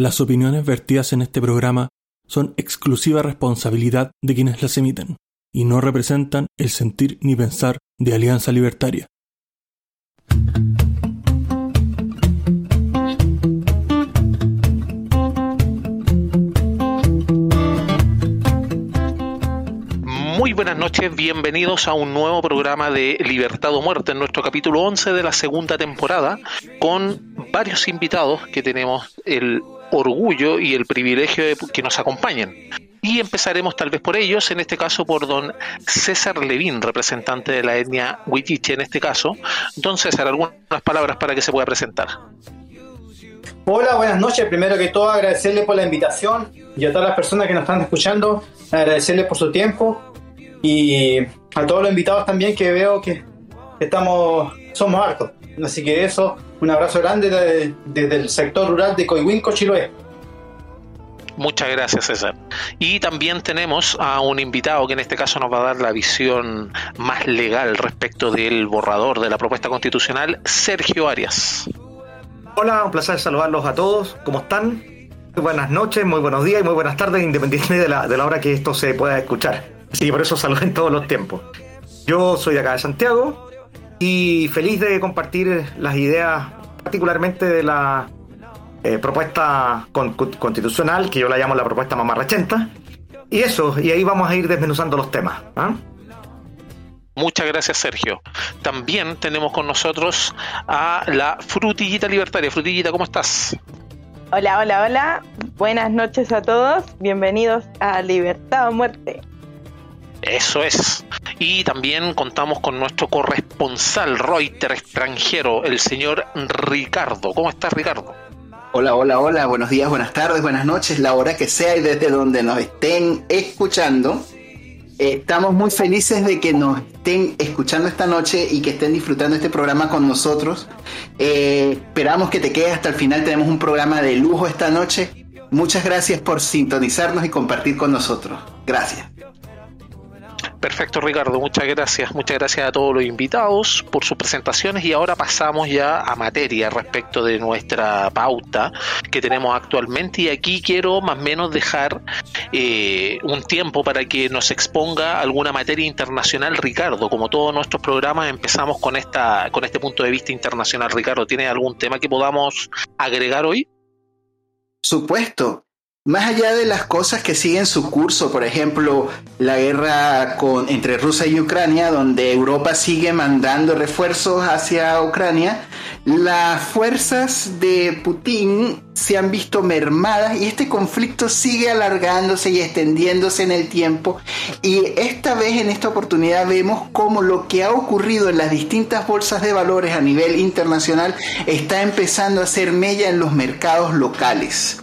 Las opiniones vertidas en este programa son exclusiva responsabilidad de quienes las emiten y no representan el sentir ni pensar de Alianza Libertaria. Muy buenas noches, bienvenidos a un nuevo programa de Libertad o Muerte, en nuestro capítulo 11 de la segunda temporada, con varios invitados que tenemos el orgullo y el privilegio de que nos acompañen. Y empezaremos tal vez por ellos, en este caso por don César Levín, representante de la etnia Huichiche en este caso. Don César, algunas palabras para que se pueda presentar. Hola, buenas noches. Primero que todo agradecerle por la invitación y a todas las personas que nos están escuchando, agradecerles por su tiempo y a todos los invitados también que veo que estamos, somos hartos. Así que eso, un abrazo grande desde, el sector rural de Coihuinco, Chiloé. Muchas gracias, César. Y también tenemos a un invitado que en este caso nos va a dar la visión más legal respecto del borrador de la propuesta constitucional, Sergio Arias. Hola, un placer saludarlos a todos. ¿Cómo están? Muy buenas noches, muy buenos días y muy buenas tardes, independientemente de la, de la hora que esto se pueda escuchar. Sí, por eso saludo en todos los tiempos. Yo soy de acá de Santiago y feliz de compartir las ideas, particularmente de la eh, propuesta constitucional, que yo la llamo la propuesta mamarrachenta. Y eso, y ahí vamos a ir desmenuzando los temas. ¿ah? Muchas gracias, Sergio. También tenemos con nosotros a la Frutillita Libertaria. Frutillita, ¿cómo estás? Hola, hola, hola. Buenas noches a todos. Bienvenidos a Libertad o Muerte. Eso es. Y también contamos con nuestro corresponsal Reuter extranjero, el señor Ricardo. ¿Cómo estás, Ricardo? Hola, hola, hola, buenos días, buenas tardes, buenas noches, la hora que sea y desde donde nos estén escuchando. Estamos muy felices de que nos estén escuchando esta noche y que estén disfrutando este programa con nosotros. Eh, esperamos que te quedes hasta el final, tenemos un programa de lujo esta noche. Muchas gracias por sintonizarnos y compartir con nosotros. Gracias. Perfecto, Ricardo. Muchas gracias. Muchas gracias a todos los invitados por sus presentaciones y ahora pasamos ya a materia respecto de nuestra pauta que tenemos actualmente y aquí quiero más o menos dejar eh, un tiempo para que nos exponga alguna materia internacional, Ricardo. Como todos nuestros programas empezamos con esta con este punto de vista internacional. Ricardo, ¿tiene algún tema que podamos agregar hoy? Supuesto. Más allá de las cosas que siguen su curso, por ejemplo, la guerra entre Rusia y Ucrania, donde Europa sigue mandando refuerzos hacia Ucrania, las fuerzas de Putin se han visto mermadas y este conflicto sigue alargándose y extendiéndose en el tiempo. Y esta vez, en esta oportunidad, vemos cómo lo que ha ocurrido en las distintas bolsas de valores a nivel internacional está empezando a hacer mella en los mercados locales.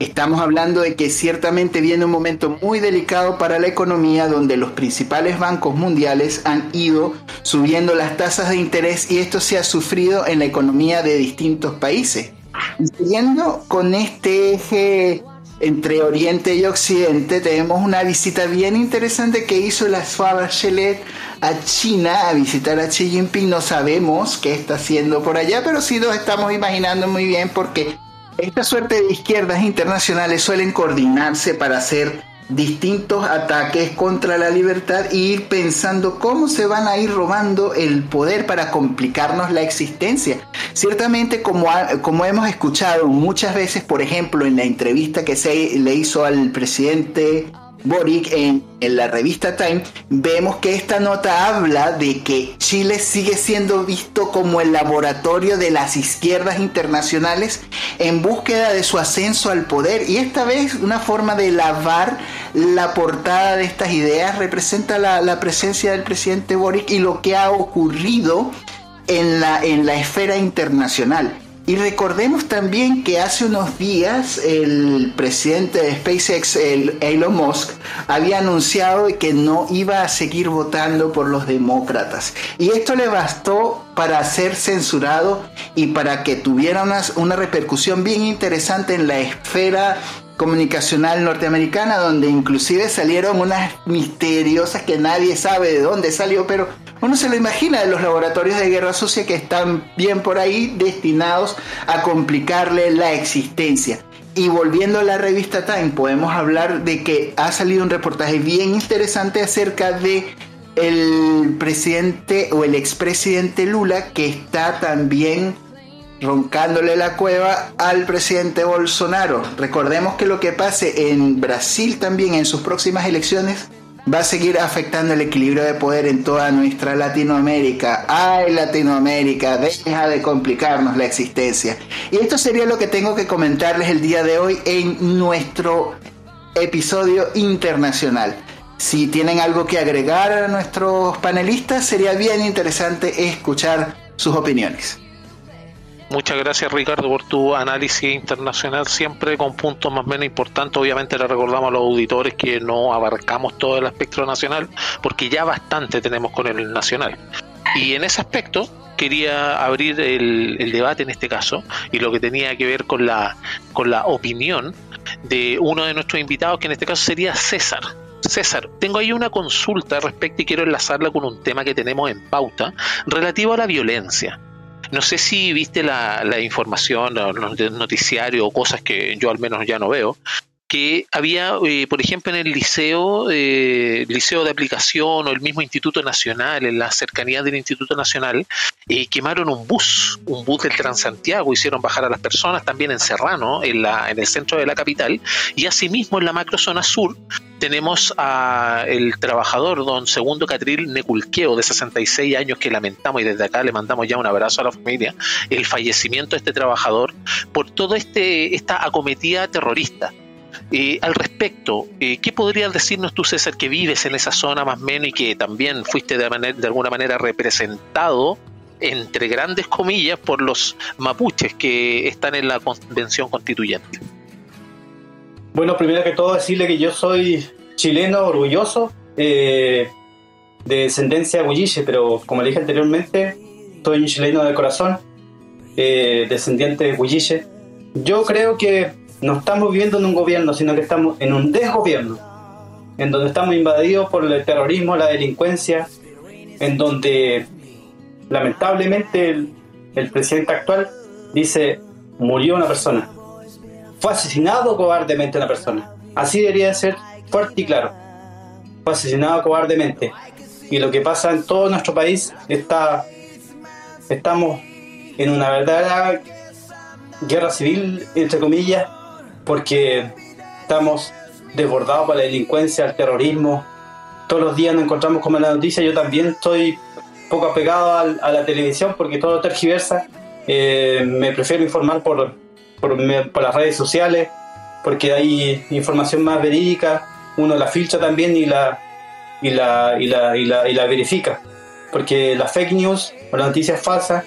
Estamos hablando de que ciertamente viene un momento muy delicado para la economía donde los principales bancos mundiales han ido subiendo las tasas de interés y esto se ha sufrido en la economía de distintos países. Y siguiendo con este eje entre Oriente y Occidente, tenemos una visita bien interesante que hizo la Suave Chelet a China a visitar a Xi Jinping. No sabemos qué está haciendo por allá, pero sí lo estamos imaginando muy bien porque esta suerte de izquierdas internacionales suelen coordinarse para hacer distintos ataques contra la libertad e ir pensando cómo se van a ir robando el poder para complicarnos la existencia. Ciertamente, como, como hemos escuchado muchas veces, por ejemplo, en la entrevista que se le hizo al presidente Boric en, la revista Time, vemos que esta nota habla de que Chile sigue siendo visto como el laboratorio de las izquierdas internacionales en búsqueda de su ascenso al poder. Y esta vez una forma de lavar la portada de estas ideas representa la, la presencia del presidente Boric y lo que ha ocurrido en la, en la esfera internacional. Y recordemos también que hace unos días el presidente de SpaceX, Elon Musk, había anunciado que no iba a seguir votando por los demócratas. Y esto le bastó para ser censurado y para que tuviera una, una repercusión bien interesante en la esfera comunicacional norteamericana, donde inclusive salieron unas misteriosas que nadie sabe de dónde salió, pero uno se lo imagina de los laboratorios de guerra sucia que están bien por ahí destinados a complicarle la existencia. Y volviendo a la revista Time, podemos hablar de que ha salido un reportaje bien interesante acerca de el presidente o el expresidente Lula que está también roncándole la cueva al presidente Bolsonaro. Recordemos que lo que pase en Brasil también en sus próximas elecciones va a seguir afectando el equilibrio de poder en toda nuestra Latinoamérica. Ay, Latinoamérica, deja de complicarnos la existencia. Y esto sería lo que tengo que comentarles el día de hoy en nuestro episodio internacional. Si tienen algo que agregar a nuestros panelistas, sería bien interesante escuchar sus opiniones. Muchas gracias Ricardo por tu análisis internacional, siempre con puntos más o menos importantes. Obviamente le recordamos a los auditores que no abarcamos todo el aspecto nacional, porque ya bastante tenemos con el nacional. Y en ese aspecto quería abrir el, el, debate en este caso y lo que tenía que ver con la, con la opinión de uno de nuestros invitados, que en este caso sería César. César, tengo ahí una consulta al respecto y quiero enlazarla con un tema que tenemos en pauta relativo a la violencia. No sé si viste la, la información, el noticiario o cosas que yo al menos ya no veo, que había, eh, por ejemplo, en el liceo, eh, liceo de aplicación o el mismo Instituto Nacional, en la cercanía del Instituto Nacional, eh, quemaron un bus, un bus del Transantiago, hicieron bajar a las personas, también en Serrano, en, la, el centro de la capital, y asimismo en la macrozona sur tenemos a el trabajador don Segundo Catril Neculqueo, de 66 años, que lamentamos y desde acá le mandamos ya un abrazo a la familia, el fallecimiento de este trabajador por toda este, esta acometida terrorista. Eh, al respecto, eh, ¿qué podrías decirnos tú, César, que vives en esa zona más o menos y que también fuiste de, manera, de alguna manera representado, entre grandes comillas, por los mapuches que están en la convención constituyente? Bueno, primero que todo decirle que yo soy chileno orgulloso, eh, de descendencia huilliche, pero como le dije anteriormente, soy un chileno de corazón, eh, descendiente de huilliche. Yo creo que no estamos viviendo en un gobierno, sino que estamos en un desgobierno, en donde estamos invadidos por el terrorismo, la delincuencia, en donde lamentablemente el, presidente actual dice murió una persona, fue asesinado cobardemente una persona. Así debería ser fuerte y claro. Fue asesinado cobardemente. Y lo que pasa en todo nuestro país está estamos en una verdadera guerra civil entre comillas porque estamos desbordados por la delincuencia, el terrorismo. Todos los días nos encontramos con la noticia. Yo también estoy poco apegado a, a la televisión porque todo tergiversa. Eh, me prefiero informar por, por, por, las redes sociales porque hay información más verídica. Uno la filtra también y la, y la, y la, y la, y la verifica. Porque las fake news o las noticias falsas,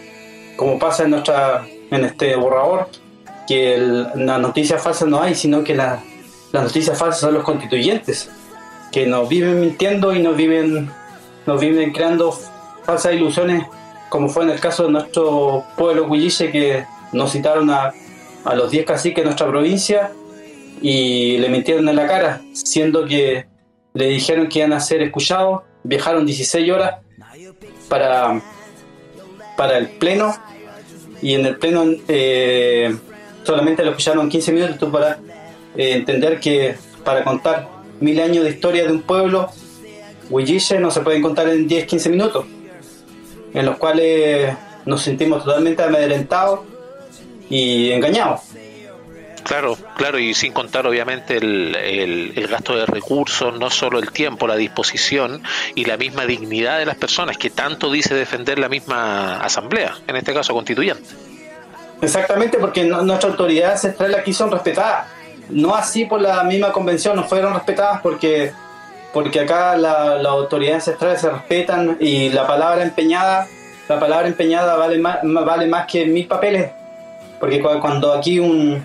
como pasa en, nuestra, en este borrador, que las noticias falsas no hay, sino que la, las noticias falsas son los constituyentes, que nos viven mintiendo y nos viven, nos viven creando falsas ilusiones, como fue en el caso de nuestro pueblo huilliche, que nos citaron a, a los 10 caciques de nuestra provincia y le mintieron en la cara, siendo que le dijeron que iban a ser escuchados, viajaron 16 horas para, para el pleno y en el pleno eh, solamente lo escucharon 15 minutos para eh, entender que para contar mil años de historia de un pueblo, Huilliche no se pueden contar en 10, 15 minutos, en los cuales nos sentimos totalmente amedrentados y engañados. Claro, claro, y sin contar obviamente el, el, el, gasto de recursos, no solo el tiempo, la disposición y la misma dignidad de las personas que tanto dice defender la misma asamblea, en este caso constituyente. Exactamente, porque no, nuestras autoridades ancestrales aquí son respetadas. No así por la misma convención, no fueron respetadas porque, porque acá las la autoridades ancestrales se respetan y la palabra empeñada, la palabra empeñada vale más, vale más que mil papeles. Porque cuando aquí un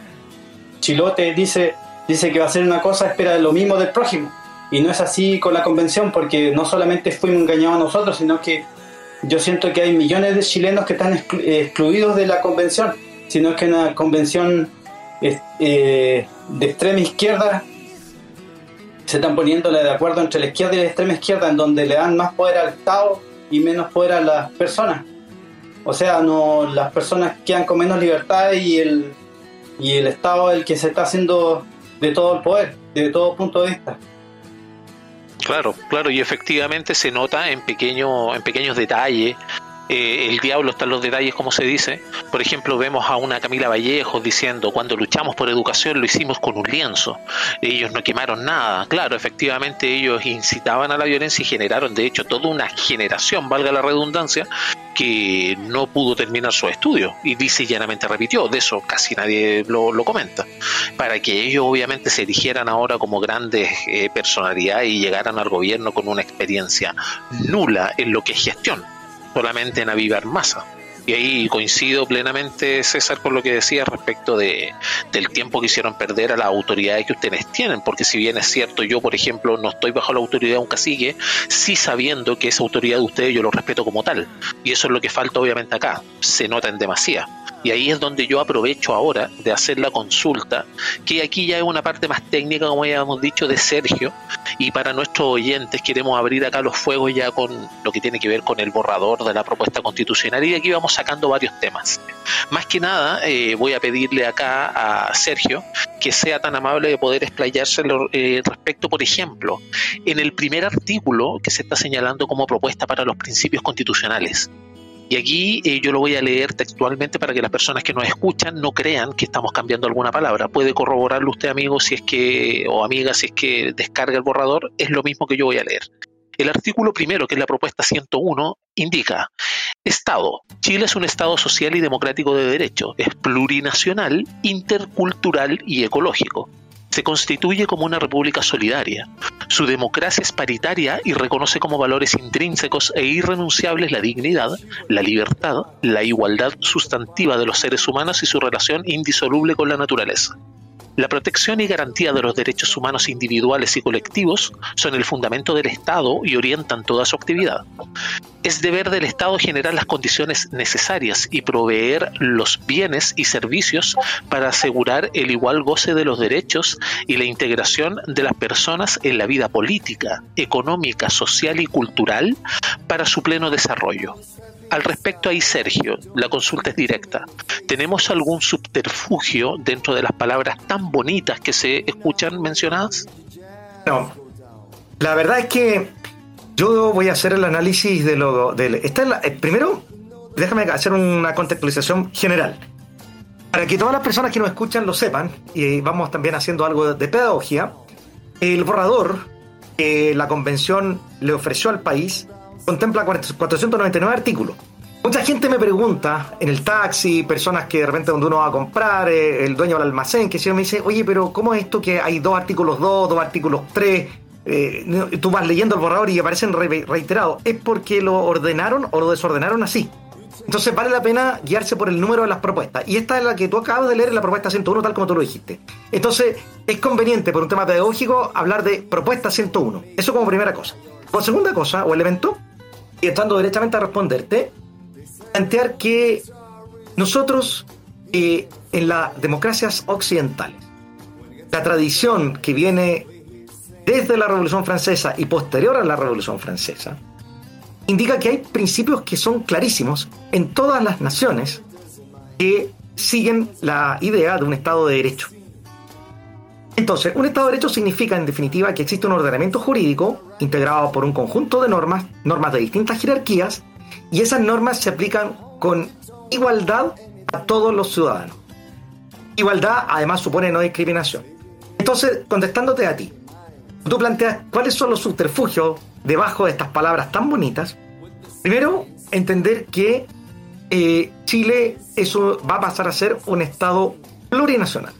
chilote dice, dice que va a hacer una cosa, espera lo mismo del prójimo. Y no es así con la convención, porque no solamente fuimos engañados nosotros, sino que yo siento que hay millones de chilenos que están excluidos de la convención sino que una convención eh, de extrema izquierda se están poniendo de acuerdo entre la izquierda y la extrema izquierda, en donde le dan más poder al Estado y menos poder a las personas. O sea, no las personas quedan con menos libertad y el y el Estado es el que se está haciendo de todo el poder, de todo punto de vista. Claro, claro, y efectivamente se nota en, pequeño, en pequeños detalles eh, el diablo está en los detalles, como se dice. Por ejemplo, vemos a una Camila Vallejos diciendo, cuando luchamos por educación lo hicimos con un lienzo. Ellos no quemaron nada. Claro, efectivamente ellos incitaban a la violencia y generaron, de hecho, toda una generación, valga la redundancia, que no pudo terminar su estudio. Y dice llanamente repitió, de eso casi nadie lo, comenta. Para que ellos obviamente se erigieran ahora como grandes eh, personalidades y llegaran al gobierno con una experiencia nula en lo que es gestión solamente en avivar masa. Y ahí coincido plenamente, César, con lo que decía respecto de, del tiempo que hicieron perder a las autoridades que ustedes tienen, porque si bien es cierto, yo, por ejemplo, no estoy bajo la autoridad de un cacique, sí sabiendo que esa autoridad de ustedes yo lo respeto como tal. Y eso es lo que falta, obviamente, acá. Se nota en demasía. Y ahí es donde yo aprovecho ahora de hacer la consulta, que aquí ya es una parte más técnica, como ya hemos dicho, de Sergio. Y para nuestros oyentes queremos abrir acá los fuegos ya con lo que tiene que ver con el borrador de la propuesta constitucional. Y aquí vamos sacando varios temas. Más que nada, eh, voy a pedirle acá a Sergio que sea tan amable de poder explayarse eh, respecto, por ejemplo, en el primer artículo que se está señalando como propuesta para los principios constitucionales. Y aquí eh, yo lo voy a leer textualmente para que las personas que nos escuchan no crean que estamos cambiando alguna palabra. Puede corroborarlo usted, amigo, si es que, o amiga, si es que descarga el borrador, es lo mismo que yo voy a leer. El artículo primero, que es la propuesta 101, indica, Estado. Chile es un Estado social y democrático de derecho. Es plurinacional, intercultural y ecológico se constituye como una república solidaria. Su democracia es paritaria y reconoce como valores intrínsecos e irrenunciables la dignidad, la libertad, la igualdad sustantiva de los seres humanos y su relación indisoluble con la naturaleza. La protección y garantía de los derechos humanos individuales y colectivos son el fundamento del Estado y orientan toda su actividad. Es deber del Estado generar las condiciones necesarias y proveer los bienes y servicios para asegurar el igual goce de los derechos y la integración de las personas en la vida política, económica, social y cultural para su pleno desarrollo. Al respecto ahí, Sergio, la consulta es directa. ¿Tenemos algún subterfugio dentro de las palabras tan bonitas que se escuchan mencionadas? No. La verdad es que yo voy a hacer el análisis de lo... De, eh, primero, déjame hacer una contextualización general. Para que todas las personas que nos escuchan lo sepan, y vamos también haciendo algo de pedagogía, el borrador que la convención le ofreció al país contempla 499 artículos. Mucha gente me pregunta en el taxi, personas que de repente donde uno va a comprar, eh, el dueño del almacén, que si me dice, oye, pero ¿cómo es esto que hay dos artículos 2, dos artículos 3? Eh, tú vas leyendo el borrador y aparecen reiterados. Es porque lo ordenaron o lo desordenaron así. Entonces vale la pena guiarse por el número de las propuestas. Y esta es la que tú acabas de leer, la propuesta 101, tal como tú lo dijiste. Entonces es conveniente, por un tema pedagógico, hablar de propuesta 101. Eso como primera cosa. Por segunda cosa, o elemento, y estando derechamente a responderte, plantear que nosotros eh, en las democracias occidentales, la tradición que viene desde la Revolución Francesa y posterior a la Revolución Francesa, indica que hay principios que son clarísimos en todas las naciones que siguen la idea de un Estado de Derecho. Entonces, un Estado de Derecho significa, en definitiva, que existe un ordenamiento jurídico integrado por un conjunto de normas, normas de distintas jerarquías, y esas normas se aplican con igualdad a todos los ciudadanos. Igualdad, además, supone no discriminación. Entonces, contestándote a ti, tú planteas cuáles son los subterfugios debajo de estas palabras tan bonitas. Primero, entender que eh, Chile eso va a pasar a ser un Estado plurinacional.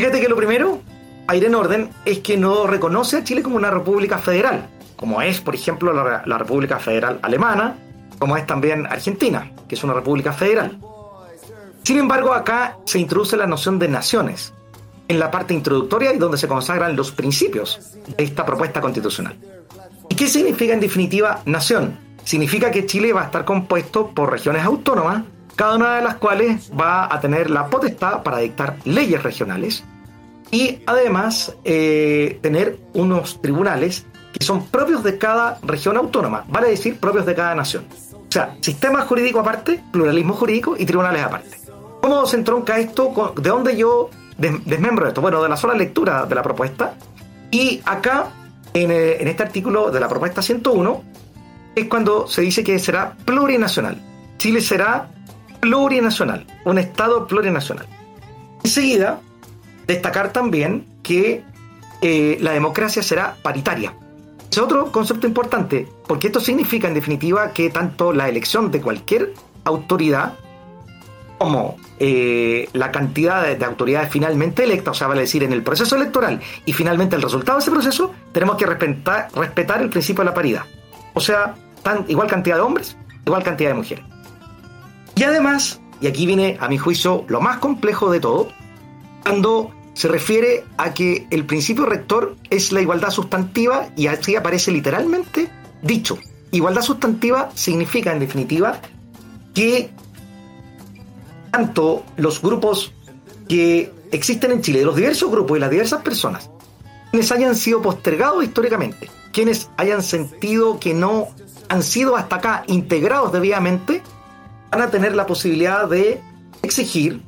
Fíjate que lo primero, a ir en orden, es que no reconoce a Chile como una república federal, como es, por ejemplo, la, República Federal Alemana, como es también Argentina, que es una república federal. Sin embargo, acá se introduce la noción de naciones, en la parte introductoria y donde se consagran los principios de esta propuesta constitucional. ¿Y qué significa en definitiva nación? Significa que Chile va a estar compuesto por regiones autónomas cada una de las cuales va a tener la potestad para dictar leyes regionales y además eh, tener unos tribunales que son propios de cada región autónoma, vale decir propios de cada nación. O sea, sistema jurídico aparte, pluralismo jurídico y tribunales aparte. ¿Cómo se entronca esto? ¿De dónde yo desmembro esto? Bueno, de la sola lectura de la propuesta. Y acá, en, eh, en este artículo de la propuesta 101, es cuando se dice que será plurinacional. Chile será plurinacional, un Estado plurinacional. Enseguida, destacar también que eh, la democracia será paritaria. Es otro concepto importante, porque esto significa en definitiva que tanto la elección de cualquier autoridad como eh, la cantidad de, autoridades finalmente electas, o sea, vale decir, en el proceso electoral y finalmente el resultado de ese proceso, tenemos que respetar, respetar el principio de la paridad. O sea, tan, igual cantidad de hombres, igual cantidad de mujeres. Y además, y aquí viene a mi juicio lo más complejo de todo, cuando se refiere a que el principio rector es la igualdad sustantiva y así aparece literalmente dicho. Igualdad sustantiva significa en definitiva que tanto los grupos que existen en Chile, los diversos grupos y las diversas personas, quienes hayan sido postergados históricamente, quienes hayan sentido que no han sido hasta acá integrados debidamente, van a tener la posibilidad de exigir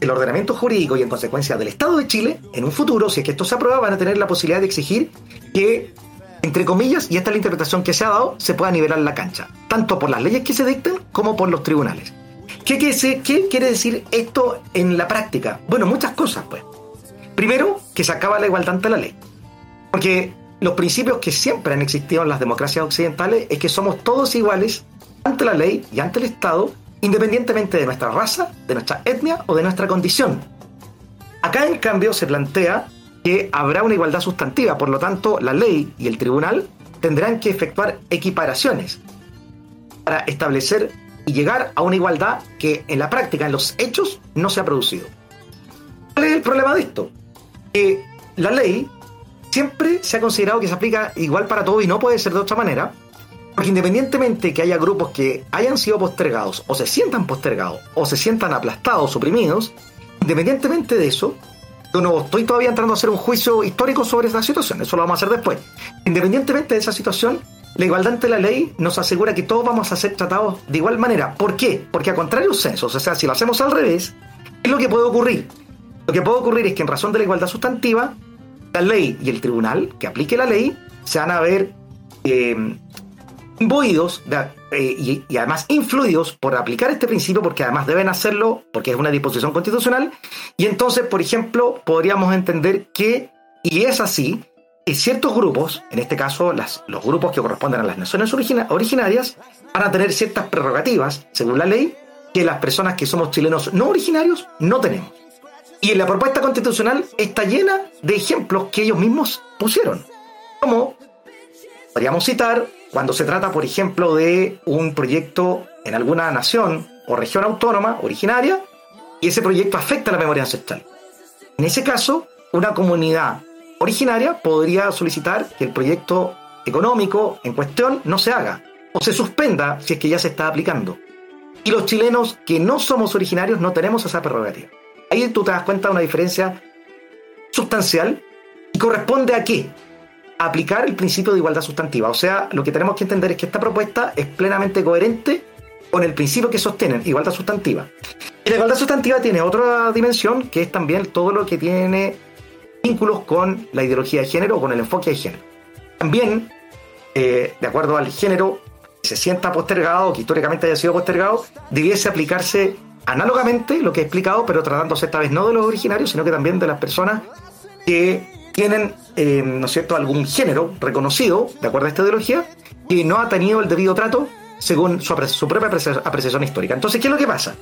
el ordenamiento jurídico y en consecuencia del Estado de Chile, en un futuro, si es que esto se aprueba, van a tener la posibilidad de exigir que, entre comillas, y esta es la interpretación que se ha dado, se pueda nivelar la cancha, tanto por las leyes que se dicten como por los tribunales. ¿Qué, qué quiere decir esto en la práctica? Bueno, muchas cosas, pues. Primero, que se acaba la igualdad ante la ley. Porque los principios que siempre han existido en las democracias occidentales es que somos todos iguales ante la ley y ante el Estado independientemente de nuestra raza, de nuestra etnia o de nuestra condición. Acá en cambio se plantea que habrá una igualdad sustantiva, por lo tanto la ley y el tribunal tendrán que efectuar equiparaciones para establecer y llegar a una igualdad que en la práctica, en los hechos, no se ha producido. ¿Cuál es el problema de esto? Que la ley siempre se ha considerado que se aplica igual para todo y no puede ser de otra manera, porque independientemente que haya grupos que hayan sido postergados, o se sientan postergados, o se sientan aplastados, suprimidos, independientemente de eso, yo no estoy todavía entrando a hacer un juicio histórico sobre esta situación, eso lo vamos a hacer después. Independientemente de esa situación, la igualdad ante la ley nos asegura que todos vamos a ser tratados de igual manera. ¿Por qué? Porque a contrario censos, o sea, si lo hacemos al revés, ¿qué es lo que puede ocurrir? Lo que puede ocurrir es que en razón de la igualdad sustantiva, la ley y el tribunal que aplique la ley se van a ver eh, imbuidos eh, y, además influidos por aplicar este principio, porque además deben hacerlo, porque es una disposición constitucional, y entonces, por ejemplo, podríamos entender que, y es así, que ciertos grupos, en este caso las, los grupos que corresponden a las naciones originarias, van a tener ciertas prerrogativas, según la ley, que las personas que somos chilenos no originarios no tenemos. Y en la propuesta constitucional está llena de ejemplos que ellos mismos pusieron. Como podríamos citar cuando se trata, por ejemplo, de un proyecto en alguna nación o región autónoma originaria y ese proyecto afecta la memoria ancestral. En ese caso, una comunidad originaria podría solicitar que el proyecto económico en cuestión no se haga o se suspenda si es que ya se está aplicando. Y los chilenos que no somos originarios no tenemos esa prerrogativa. Ahí tú te das cuenta de una diferencia sustancial y corresponde a qué? Aplicar el principio de igualdad sustantiva. O sea, lo que tenemos que entender es que esta propuesta es plenamente coherente con el principio que sostienen, igualdad sustantiva. Y la igualdad sustantiva tiene otra dimensión, que es también todo lo que tiene vínculos con la ideología de género o con el enfoque de género. También, eh, de acuerdo al género que se sienta postergado, que históricamente haya sido postergado, debiese aplicarse análogamente lo que he explicado, pero tratándose esta vez no de los originarios, sino que también de las personas que tienen, eh, ¿no es cierto?, algún género reconocido, de acuerdo a esta ideología, que no ha tenido el debido trato según su, su propia apreciación histórica. Entonces, ¿qué es lo que pasa?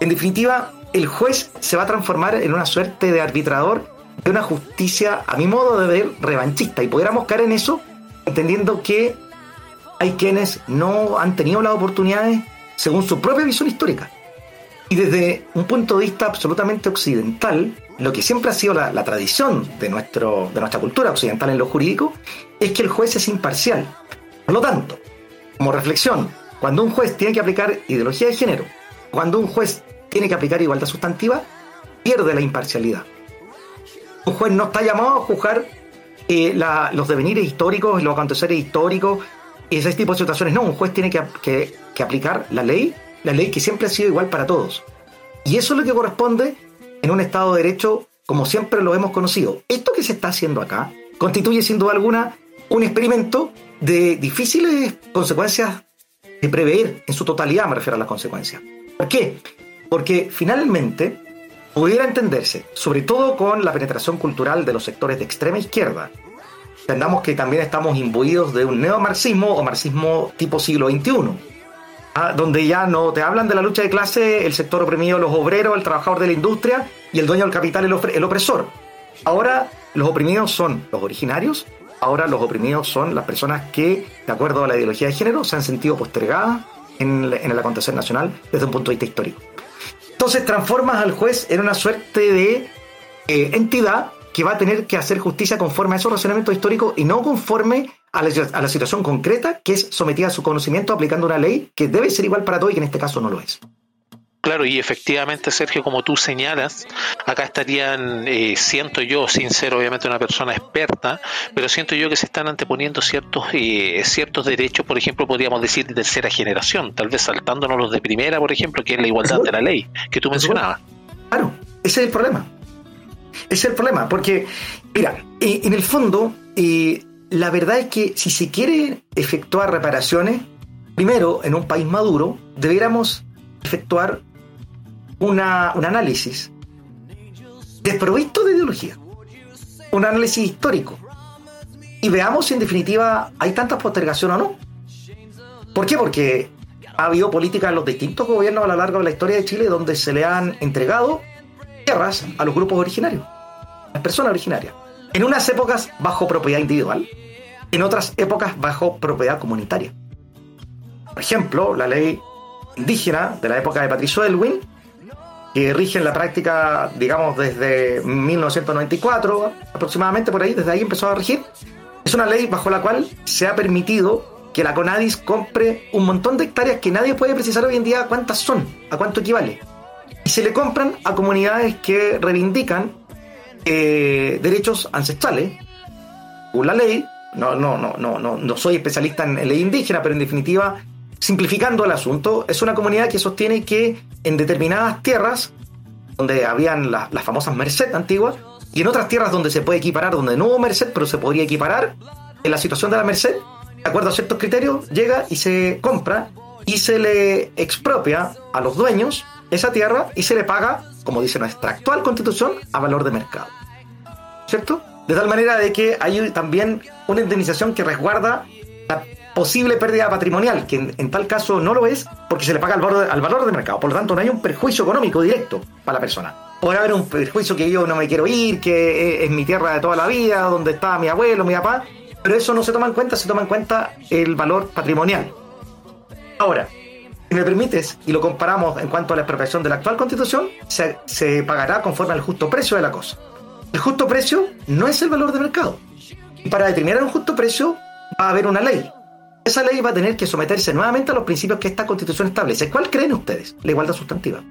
En definitiva, el juez se va a transformar en una suerte de arbitrador de una justicia, a mi modo de ver, revanchista. Y pudiéramos caer en eso entendiendo que hay quienes no han tenido las oportunidades según su propia visión histórica. Y desde un punto de vista absolutamente occidental, lo que siempre ha sido la, tradición de, nuestro, de nuestra cultura occidental en lo jurídico es que el juez es imparcial. Por lo tanto, como reflexión, cuando un juez tiene que aplicar ideología de género, cuando un juez tiene que aplicar igualdad sustantiva, pierde la imparcialidad. Un juez no está llamado a juzgar eh, los devenires históricos, los aconteceres históricos, ese tipo de situaciones. No, un juez tiene que, que aplicar la ley, la ley que siempre ha sido igual para todos. Y eso es lo que corresponde en un Estado de Derecho como siempre lo hemos conocido. Esto que se está haciendo acá constituye sin duda alguna un experimento de difíciles consecuencias de prever en su totalidad, me refiero a las consecuencias. ¿Por qué? Porque finalmente pudiera entenderse, sobre todo con la penetración cultural de los sectores de extrema izquierda, entendamos que también estamos imbuidos de un neomarxismo o marxismo tipo siglo XXI. Donde ya no te hablan de la lucha de clase, el sector oprimido, los obreros, el trabajador de la industria y el dueño del capital, el, el opresor. Ahora los oprimidos son los originarios, ahora los oprimidos son las personas que, de acuerdo a la ideología de género, se han sentido postergadas en, el acontecer nacional desde un punto de vista histórico. Entonces transformas al juez en una suerte de eh, entidad que va a tener que hacer justicia conforme a esos razonamientos históricos y no conforme a la, a la, situación concreta que es sometida a su conocimiento aplicando una ley que debe ser igual para todos y que en este caso no lo es. Claro, y efectivamente, Sergio, como tú señalas, acá estarían, eh, siento yo, sin ser obviamente una persona experta, pero siento yo que se están anteponiendo ciertos eh, ciertos derechos, por ejemplo, podríamos decir de tercera generación, tal vez saltándonos los de primera, por ejemplo, que es la igualdad de la ley, que tú mencionabas. Claro, ese es el problema. Ese es el problema, porque, mira, eh, en el fondo, la verdad es que si se quiere efectuar reparaciones, primero, en un país maduro, debiéramos efectuar un análisis desprovisto de ideología, un análisis histórico, y veamos si en definitiva hay tanta postergación o no. ¿Por qué? Porque ha habido políticas en los distintos gobiernos a lo largo de la historia de Chile donde se le han entregado tierras a los grupos originarios, a las personas originarias. En unas épocas bajo propiedad individual, en otras épocas bajo propiedad comunitaria. Por ejemplo, la ley indígena de la época de Patricio Elwin que rige en la práctica, digamos, desde 1994 aproximadamente, por ahí, desde ahí empezó a regir. Es una ley bajo la cual se ha permitido que la CONADIS compre un montón de hectáreas que nadie puede precisar hoy en día cuántas son, a cuánto equivale. Y se le compran a comunidades que reivindican eh, derechos ancestrales, según la ley. No, no, no, no, no, no soy especialista en ley indígena, pero en definitiva simplificando el asunto, es una comunidad que sostiene que en determinadas tierras, donde habían las famosas Merced antiguas, y en otras tierras donde se puede equiparar, donde no hubo Merced, pero se podría equiparar, en la situación de la Merced, de acuerdo a ciertos criterios, llega y se compra y se le expropia a los dueños esa tierra y se le paga, como dice nuestra actual constitución, a valor de mercado. ¿Cierto? De tal manera de que hay también una indemnización que resguarda la posible pérdida patrimonial, que en, tal caso no lo es porque se le paga al valor, al valor del mercado. Por lo tanto, no hay un perjuicio económico directo para la persona. Puede haber un perjuicio que yo no me quiero ir, que es, mi tierra de toda la vida, donde está mi abuelo, mi papá, pero eso no se toma en cuenta, se toma en cuenta el valor patrimonial. Ahora, me permites, y lo comparamos en cuanto a la expropiación de la actual constitución, se, pagará conforme al justo precio de la cosa. El justo precio no es el valor de mercado. Y para determinar un justo precio va a haber una ley, esa ley va a tener que someterse nuevamente a los principios que esta constitución establece. ¿Cuál creen ustedes? La igualdad sustantiva.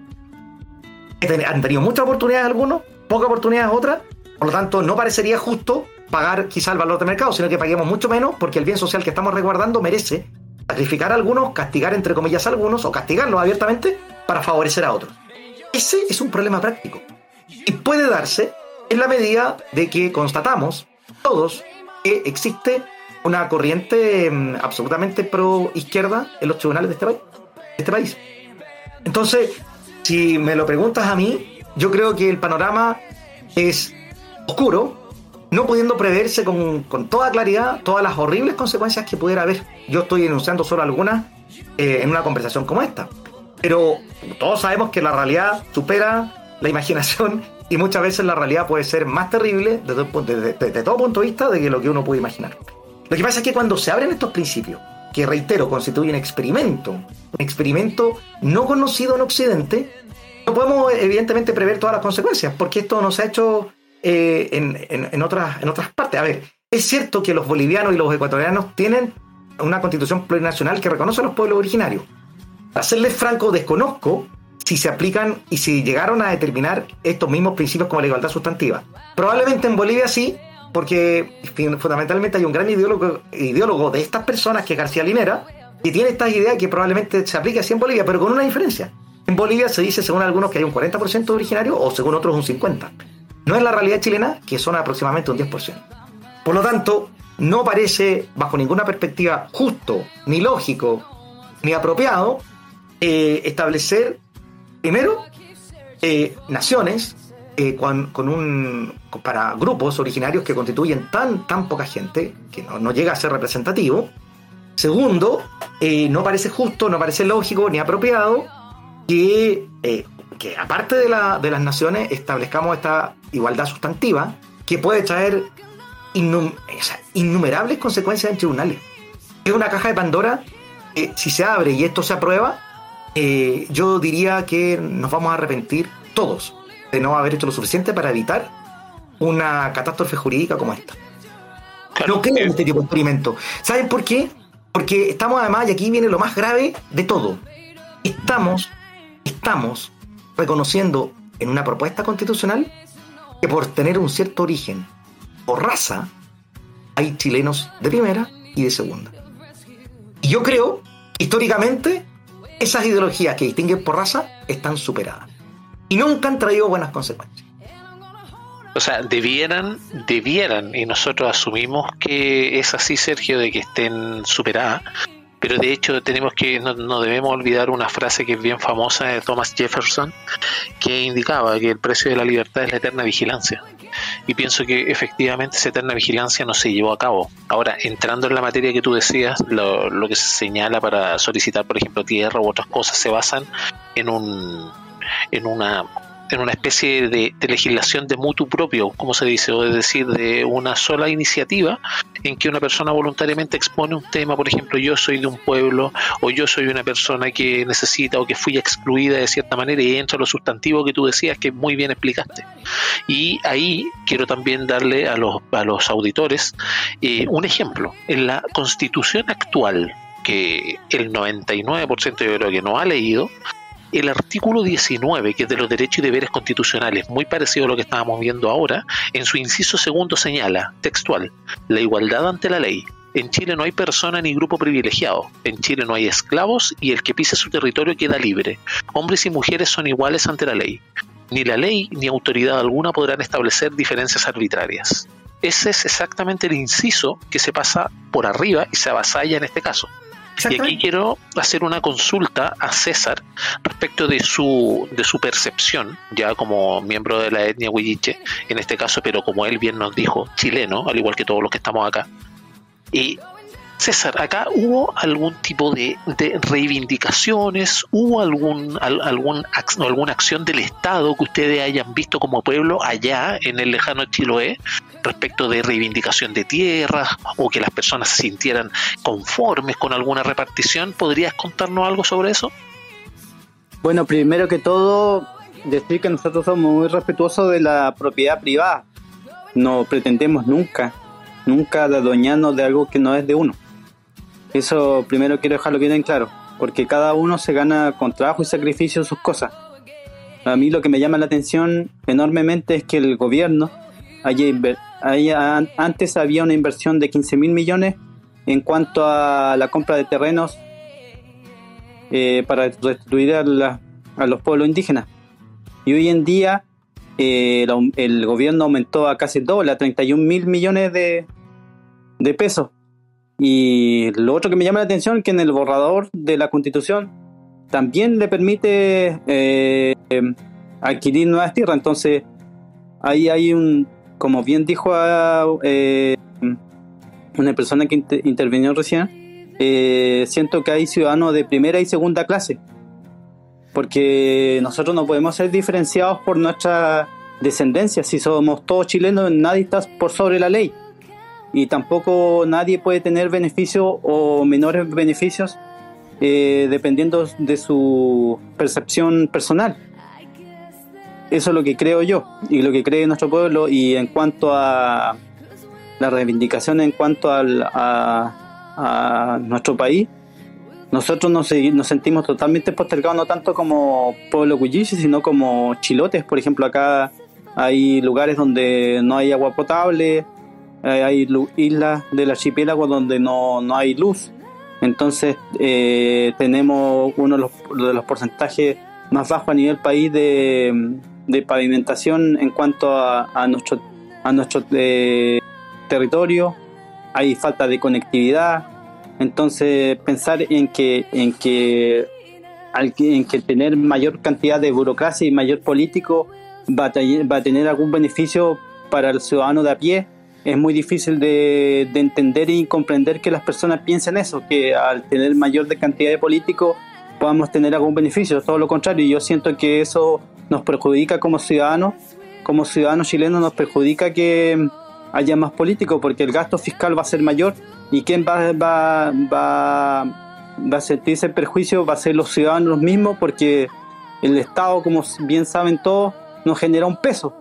Han tenido muchas oportunidades algunos, pocas oportunidades otras, por lo tanto no parecería justo pagar quizá el valor de mercado, sino que paguemos mucho menos porque el bien social que estamos resguardando merece sacrificar a algunos, castigar entre comillas a algunos o castigarlos abiertamente para favorecer a otros. Ese es un problema práctico y puede darse en la medida de que constatamos todos que existe una corriente mm, absolutamente pro izquierda en los tribunales de este país. este país. Entonces, si me lo preguntas a mí, yo creo que el panorama es oscuro, no pudiendo preverse con, toda claridad todas las horribles consecuencias que pudiera haber. Yo estoy enunciando solo algunas eh, en una conversación como esta. Pero todos sabemos que la realidad supera la imaginación y muchas veces la realidad puede ser más terrible desde, todo punto de vista de lo que uno puede imaginar. Lo que pasa es que cuando se abren estos principios, que reitero, constituyen experimento, un experimento no conocido en Occidente, no podemos evidentemente prever todas las consecuencias, porque esto no se ha hecho eh, en, otras, en otras partes. A ver, es cierto que los bolivianos y los ecuatorianos tienen una constitución plurinacional que reconoce a los pueblos originarios. Para serles franco, desconozco si se aplican y si llegaron a determinar estos mismos principios como la igualdad sustantiva. Probablemente en Bolivia sí, porque fundamentalmente hay un gran ideólogo, ideólogo de estas personas, que es García Linera, y tiene estas ideas que probablemente se aplique así en Bolivia, pero con una diferencia. En Bolivia se dice, según algunos, que hay un 40% de originarios o según otros un 50%. No es la realidad chilena, que son aproximadamente un 10%. Por lo tanto, no parece, bajo ninguna perspectiva, justo, ni lógico, ni apropiado eh, establecer, primero, eh, naciones eh, con, un, para grupos originarios que constituyen tan, tan poca gente que no, llega a ser representativo. Segundo, no parece justo, no parece lógico ni apropiado que, que aparte de, la, de las naciones establezcamos esta igualdad sustantiva que puede traer innumerables consecuencias en tribunales. Es una caja de Pandora que si se abre y esto se aprueba, eh, yo diría que nos vamos a arrepentir todos de no haber hecho lo suficiente para evitar una catástrofe jurídica como esta. no creo en este tipo de experimento. ¿Saben por qué? Porque estamos además, y aquí viene lo más grave de todo, estamos, estamos reconociendo en una propuesta constitucional que por tener un cierto origen o raza, hay chilenos de primera y de segunda. Y yo creo, históricamente, esas ideologías que distinguen por raza están superadas. Y nunca han traído buenas consecuencias. O sea, debieran, debieran, y nosotros asumimos que es así, Sergio, de que estén superadas, pero de hecho tenemos que no, debemos olvidar una frase que es bien famosa de Thomas Jefferson que indicaba que el precio de la libertad es la eterna vigilancia y pienso que efectivamente esa eterna vigilancia no se llevó a cabo. Ahora, entrando en la materia que tú decías, lo, lo que se señala para solicitar, por ejemplo, tierra u otras cosas se basan en un en una en una especie de, legislación de mutuo propio, como se dice, o es decir, de una sola iniciativa en que una persona voluntariamente expone un tema, por ejemplo, yo soy de un pueblo o yo soy una persona que necesita o que fui excluida de cierta manera y entra lo sustantivo que tú decías que muy bien explicaste. Y ahí quiero también darle a los, a los auditores eh, un ejemplo. En la constitución actual, que el 99% yo creo que no ha leído, el artículo 19, que es de los derechos y deberes constitucionales, muy parecido a lo que estábamos viendo ahora, en su inciso segundo señala, textual, la igualdad ante la ley. En Chile no hay persona ni grupo privilegiado. En Chile no hay esclavos y el que pise su territorio queda libre. Hombres y mujeres son iguales ante la ley. Ni la ley ni autoridad alguna podrán establecer diferencias arbitrarias. Ese es exactamente el inciso que se pasa por arriba y se avasalla en este caso. Y aquí quiero hacer una consulta a César respecto de su, de su percepción, ya como miembro de la etnia huilliche, en este caso, pero como él bien nos dijo, chileno, al igual que todos los que estamos acá. Y César, acá hubo algún tipo de, reivindicaciones, hubo algún, algún, alguna acción del Estado que ustedes hayan visto como pueblo allá en el lejano Chiloé respecto de reivindicación de tierras o que las personas se sintieran conformes con alguna repartición. ¿Podrías contarnos algo sobre eso? Bueno, primero que todo, decir que nosotros somos muy respetuosos de la propiedad privada. No pretendemos nunca, nunca adueñarnos de algo que no es de uno. Eso primero quiero dejarlo bien en claro, porque cada uno se gana con trabajo y sacrificio sus cosas. A mí lo que me llama la atención enormemente es que el gobierno haya, antes había una inversión de 15 mil millones en cuanto a la compra de terrenos eh, para restituir a, los pueblos indígenas. Y hoy en día eh, el, gobierno aumentó a casi el doble, a 31 mil millones de, de pesos. Y lo otro que me llama la atención es que en el borrador de la constitución también le permite eh, adquirir nuevas tierras. Entonces, ahí hay un, como bien dijo eh, una persona que intervino recién, eh, siento que hay ciudadanos de primera y segunda clase. Porque nosotros no podemos ser diferenciados por nuestra descendencia. Si somos todos chilenos, nadie está por sobre la ley y tampoco nadie puede tener beneficios o menores beneficios eh, dependiendo de su percepción personal. Eso es lo que creo yo y lo que cree nuestro pueblo y en cuanto a la reivindicación en cuanto al, a, nuestro país, nosotros nos, nos, sentimos totalmente postergados no tanto como pueblo cuyiche, sino como chilotes. Por ejemplo, acá hay lugares donde no hay agua potable, eh, hay islas del archipiélago donde no, hay luz. Entonces eh, tenemos uno de los, porcentajes más bajo a nivel país de, pavimentación en cuanto a, nuestro, a nuestro eh, territorio, hay falta de conectividad, entonces pensar en que, en que en que tener mayor cantidad de burocracia y mayor político va a, tener algún beneficio para el ciudadano de a pie, es muy difícil de, entender y comprender que las personas piensen eso, que al tener mayor cantidad de políticos podamos tener algún beneficio, todo lo contrario, yo siento que eso nos perjudica como ciudadanos, como ciudadanos chilenos nos perjudica que haya más políticos porque el gasto fiscal va a ser mayor y quién va, va, a sentirse perjuicio va a ser los ciudadanos mismos porque el Estado, como bien saben todos, no genera un peso,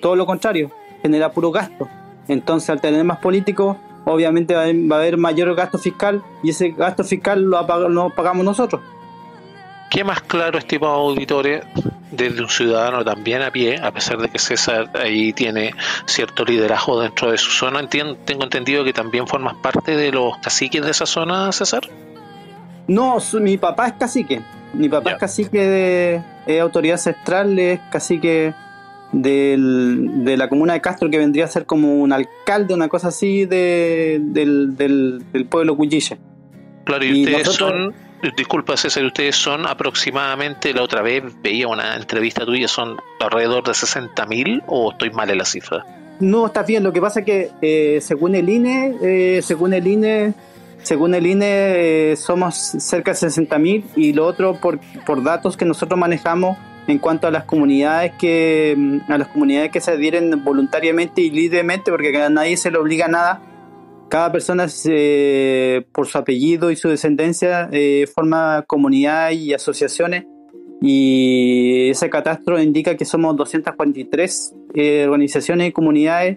todo lo contrario, genera puro gasto. Entonces, al tener más políticos, obviamente va a haber mayor gasto fiscal y ese gasto fiscal lo, pagamos nosotros. ¿Qué más claro, estimados auditores, desde un ciudadano también a pie, a pesar de que César ahí tiene cierto liderazgo dentro de su zona? tengo entendido que también formas parte de los caciques de esa zona, César. No, mi papá es cacique. Mi papá es cacique de autoridad ancestral, es cacique del, de la comuna de Castro, que vendría a ser como un alcalde, una cosa así de, del, del, pueblo Cuyiche. Claro, y, ustedes son, disculpa César, ustedes son aproximadamente, la otra vez veía una entrevista tuya, son alrededor de 60.000 o estoy mal en la cifra? No, estás bien, lo que pasa es que eh, según el INE, eh, según el INE según el INE, eh, somos cerca de 60.000 y lo otro por, por datos que nosotros manejamos en cuanto a las comunidades que mm, a las comunidades que se adhieren voluntariamente y libremente porque a nadie se le obliga a nada cada persona por su apellido y su descendencia eh, forma comunidades y asociaciones y ese catastro indica que somos 243 eh, organizaciones y comunidades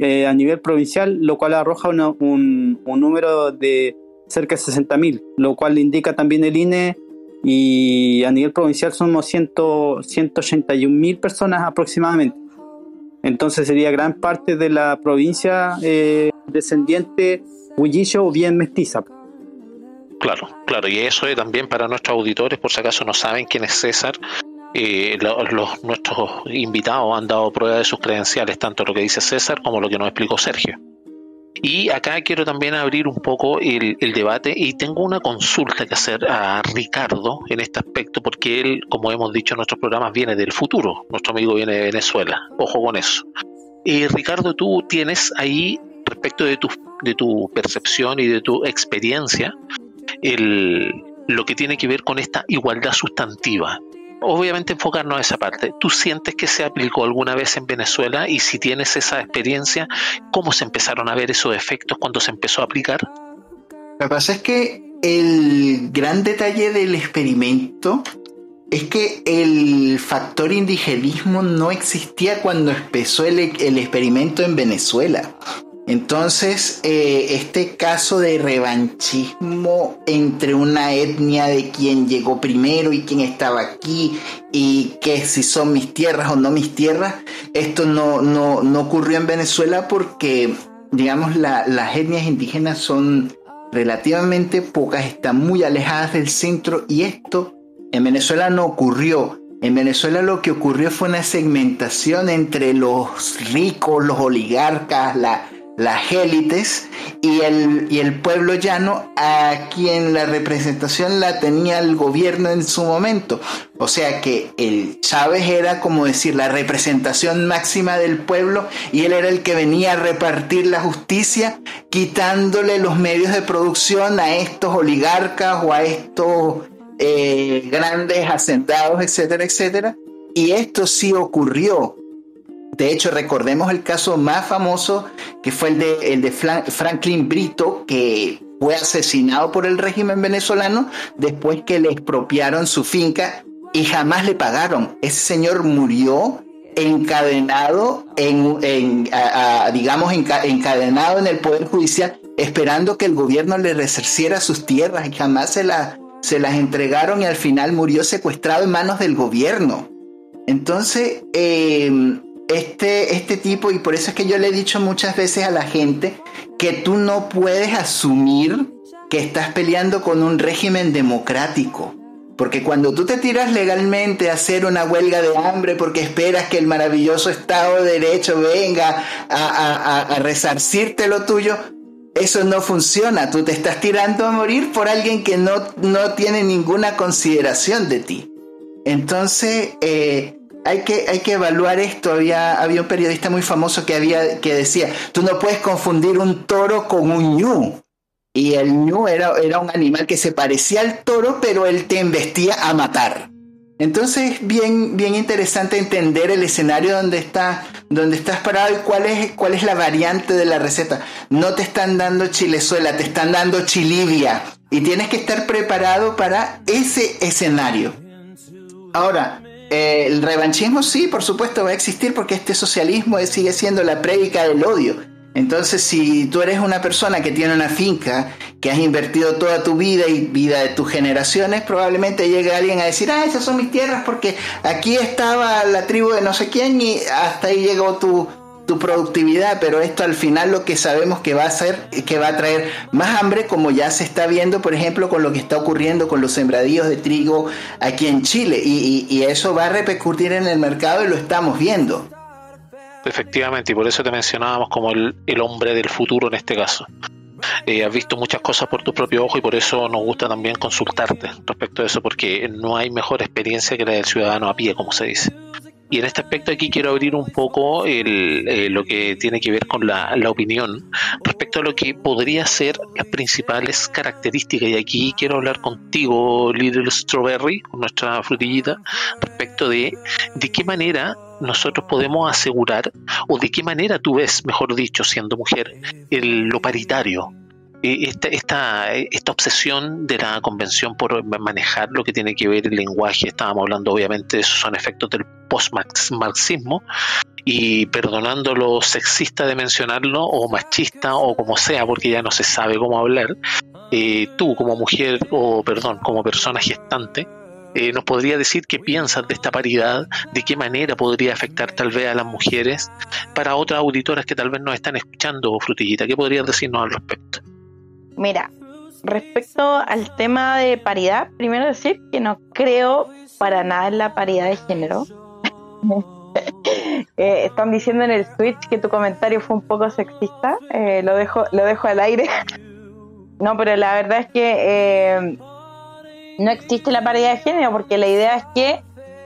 eh, a nivel provincial, lo cual arroja un, número de cerca de 60.000, lo cual indica también el INE y a nivel provincial somos 181.000 personas aproximadamente. Entonces sería gran parte de la provincia eh, descendiente huillicho o bien mestiza. Claro, claro, y eso es también para nuestros auditores, por si acaso no saben quién es César, eh, los, nuestros invitados han dado prueba de sus credenciales, tanto lo que dice César como lo que nos explicó Sergio. Y acá quiero también abrir un poco el, debate y tengo una consulta que hacer a Ricardo en este aspecto, porque él, como hemos dicho en nuestros programas, viene del futuro. Nuestro amigo viene de Venezuela. Ojo con eso. Eh, Ricardo, tú tienes ahí, respecto de tu, de tu percepción y de tu experiencia, el, lo que tiene que ver con esta igualdad sustantiva obviamente enfocarnos a esa parte. ¿Tú sientes que se aplicó alguna vez en Venezuela y si tienes esa experiencia, cómo se empezaron a ver esos efectos cuando se empezó a aplicar? Lo que pasa es que el gran detalle del experimento es que el factor indigenismo no existía cuando empezó el, el experimento en Venezuela. Entonces, eh, este caso de revanchismo entre una etnia de quien llegó primero y quien estaba aquí y que si son mis tierras o no mis tierras, esto no, no, ocurrió en Venezuela porque, digamos, las etnias indígenas son relativamente pocas, están muy alejadas del centro y esto en Venezuela no ocurrió. En Venezuela lo que ocurrió fue una segmentación entre los ricos, los oligarcas, la, las élites y el, y el pueblo llano a quien la representación la tenía el gobierno en su momento. O sea que el Chávez era como decir la representación máxima del pueblo y él era el que venía a repartir la justicia quitándole los medios de producción a estos oligarcas o a estos eh, grandes hacendados, etcétera, etcétera. Y esto sí ocurrió de hecho, recordemos el caso más famoso que fue el de, el de Franklin Brito, que fue asesinado por el régimen venezolano después que le expropiaron su finca y jamás le pagaron. Ese señor murió encadenado en, digamos encadenado en el poder judicial esperando que el gobierno le resarciera sus tierras y jamás se, se las entregaron y al final murió secuestrado en manos del gobierno. Entonces, eh, este, este tipo, y por eso es que yo le he dicho muchas veces a la gente que tú no puedes asumir que estás peleando con un régimen democrático. Porque cuando tú te tiras legalmente a hacer una huelga de hambre porque esperas que el maravilloso Estado de Derecho venga a, resarcirte lo tuyo, eso no funciona. Tú te estás tirando a morir por alguien que no, no tiene ninguna consideración de ti. Entonces, eh, hay que, hay que evaluar esto. Había, había un periodista muy famoso que, había, que decía, tú no puedes confundir un toro con un ñu. Y el ñu era, era un animal que se parecía al toro, pero él te embestía a matar. Entonces es bien, bien interesante entender el escenario donde, está, donde estás parado y cuál es, cuál es la variante de la receta. No te están dando chilezuela, te están dando chilivia. Y tienes que estar preparado para ese escenario. Ahora, eh, el revanchismo sí, por supuesto, va a existir porque este socialismo sigue siendo la prédica del odio. Entonces, si tú eres una persona que tiene una finca, que has invertido toda tu vida y vida de tus generaciones, probablemente llegue alguien a decir, ah, esas son mis tierras porque aquí estaba la tribu de no sé quién y hasta ahí llegó tu, tu productividad, pero esto al final lo que sabemos que va a hacer, que va a traer más hambre, como ya se está viendo, por ejemplo, con lo que está ocurriendo con los sembradíos de trigo aquí en Chile, y, eso va a repercutir en el mercado y lo estamos viendo. Efectivamente, y por eso te mencionábamos como el, hombre del futuro en este caso. Eh, has visto muchas cosas por tu propio ojo y por eso nos gusta también consultarte respecto a eso, porque no hay mejor experiencia que la del ciudadano a pie, como se dice. Y en este aspecto aquí quiero abrir un poco eh, lo que tiene que ver con la, opinión respecto a lo que podría ser las principales características. Y aquí quiero hablar contigo, Little Strawberry, con nuestra frutillita, respecto de de qué manera nosotros podemos asegurar, o de qué manera tú ves, mejor dicho, siendo mujer, el, lo paritario esta, esta, esta obsesión de la convención por manejar lo que tiene que ver el lenguaje, estábamos hablando obviamente, esos son efectos del post-marxismo, y perdonando lo sexista de mencionarlo, o machista, o como sea, porque ya no se sabe cómo hablar, eh, tú como mujer, o perdón, como persona gestante, eh, ¿Nos podría decir qué piensas de esta paridad? ¿De qué manera podría afectar tal vez a las mujeres? Para otras auditoras que tal vez nos están escuchando, Frutillita, ¿qué podrías decirnos al respecto? Mira, respecto al tema de paridad, primero decir que no creo para nada en la paridad de género. Eh, están diciendo en el Switch que tu comentario fue un poco sexista. Eh, lo dejo, lo dejo al aire. no, pero la verdad es que eh, no existe la paridad de género porque la idea es que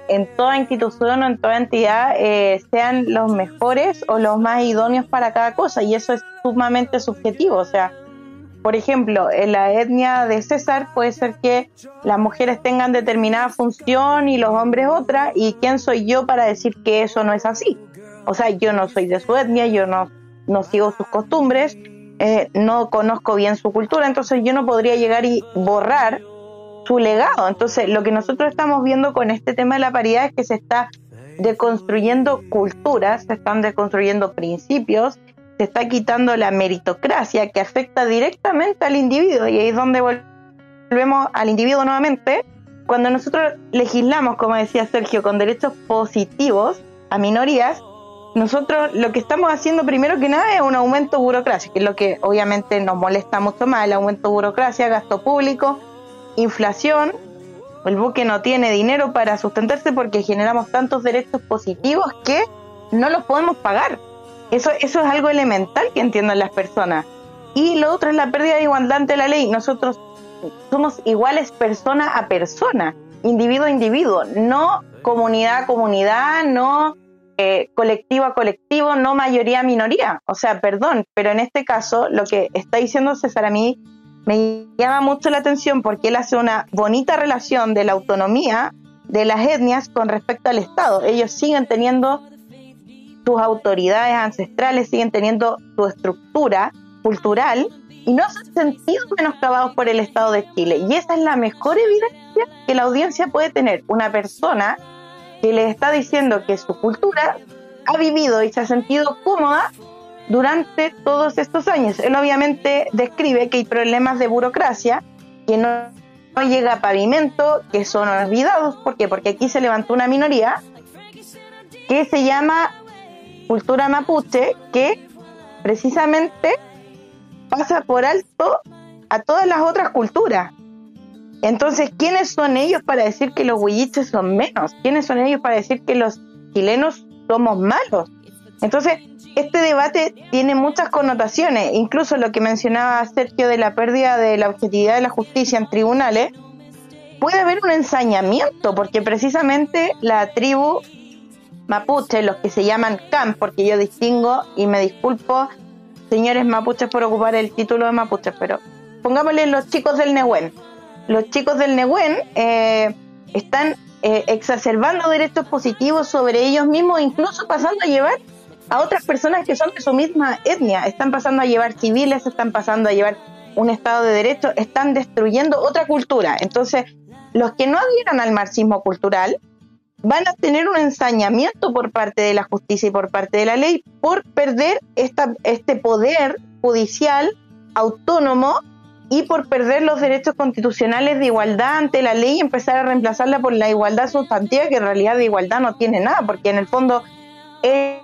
en toda institución o en toda entidad sean los mejores o los más idóneos para cada cosa y eso es sumamente subjetivo. O sea, por ejemplo, en la etnia de César puede ser que las mujeres tengan determinada función y los hombres otra, y quién soy yo para decir que eso no es así. O sea, yo no soy de su etnia, yo no, no sigo sus costumbres, eh, no conozco bien su cultura, entonces yo no podría llegar y borrar su legado. Entonces, lo que nosotros estamos viendo con este tema de la paridad es que se está deconstruyendo culturas, se están deconstruyendo principios se está quitando la meritocracia que afecta directamente al individuo y ahí es donde volvemos al individuo nuevamente. Cuando nosotros legislamos, como decía Sergio, con derechos positivos a minorías, nosotros lo que estamos haciendo primero que nada es un aumento de burocracia, que es lo que obviamente nos molesta mucho más, el aumento de burocracia, gasto público, inflación, el buque no tiene dinero para sustentarse porque generamos tantos derechos positivos que no los podemos pagar. Eso, eso es algo elemental que entiendan las personas. Y lo otro es la pérdida de igualdad ante la ley. Nosotros somos iguales persona a persona, individuo a individuo, no comunidad a comunidad, no eh, colectivo a colectivo, no mayoría a minoría. O sea, perdón, pero en este caso lo que está diciendo César a mí me llama mucho la atención porque él hace una bonita relación de la autonomía de las etnias con respecto al Estado. Ellos siguen teniendo sus autoridades ancestrales siguen teniendo su estructura cultural y no se han sentido menoscabados por el Estado de Chile. Y esa es la mejor evidencia que la audiencia puede tener. Una persona que le está diciendo que su cultura ha vivido y se ha sentido cómoda durante todos estos años. Él obviamente describe que hay problemas de burocracia, que no, no llega a pavimento, que son olvidados. ¿Por qué? Porque aquí se levantó una minoría que se llama cultura mapuche que precisamente pasa por alto a todas las otras culturas. Entonces, ¿quiénes son ellos para decir que los huilliches son menos? ¿Quiénes son ellos para decir que los chilenos somos malos? Entonces, este debate tiene muchas connotaciones, incluso lo que mencionaba Sergio de la pérdida de la objetividad de la justicia en tribunales, puede haber un ensañamiento, porque precisamente la tribu mapuche, los que se llaman CAM, porque yo distingo y me disculpo, señores mapuches, por ocupar el título de mapuche, pero pongámosle los chicos del Nehuen. Los chicos del Nehuen eh, están eh, exacerbando derechos positivos sobre ellos mismos, incluso pasando a llevar a otras personas que son de su misma etnia. Están pasando a llevar civiles, están pasando a llevar un Estado de Derecho, están destruyendo otra cultura. Entonces, los que no adhieran al marxismo cultural van a tener un ensañamiento por parte de la justicia y por parte de la ley por perder esta, este poder judicial autónomo y por perder los derechos constitucionales de igualdad ante la ley y empezar a reemplazarla por la igualdad sustantiva, que en realidad de igualdad no tiene nada, porque en el fondo es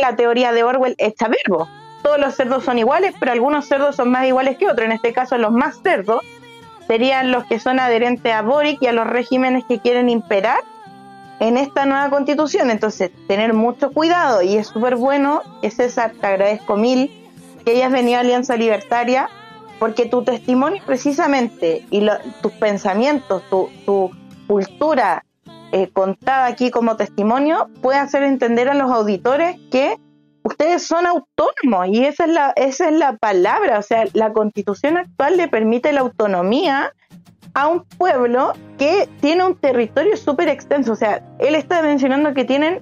la teoría de Orwell hecha verbo. Todos los cerdos son iguales, pero algunos cerdos son más iguales que otros. En este caso, los más cerdos serían los que son adherentes a Boric y a los regímenes que quieren imperar en esta nueva constitución. Entonces, tener mucho cuidado y es súper bueno que César, te agradezco mil que hayas venido a Alianza Libertaria, porque tu testimonio precisamente y tus pensamientos, tu, tu cultura eh, contada aquí como testimonio puede hacer entender a los auditores que ustedes son autónomos y esa es la, esa es la palabra, o sea, la constitución actual le permite la autonomía a un pueblo que tiene un territorio súper extenso, o sea, él está mencionando que tienen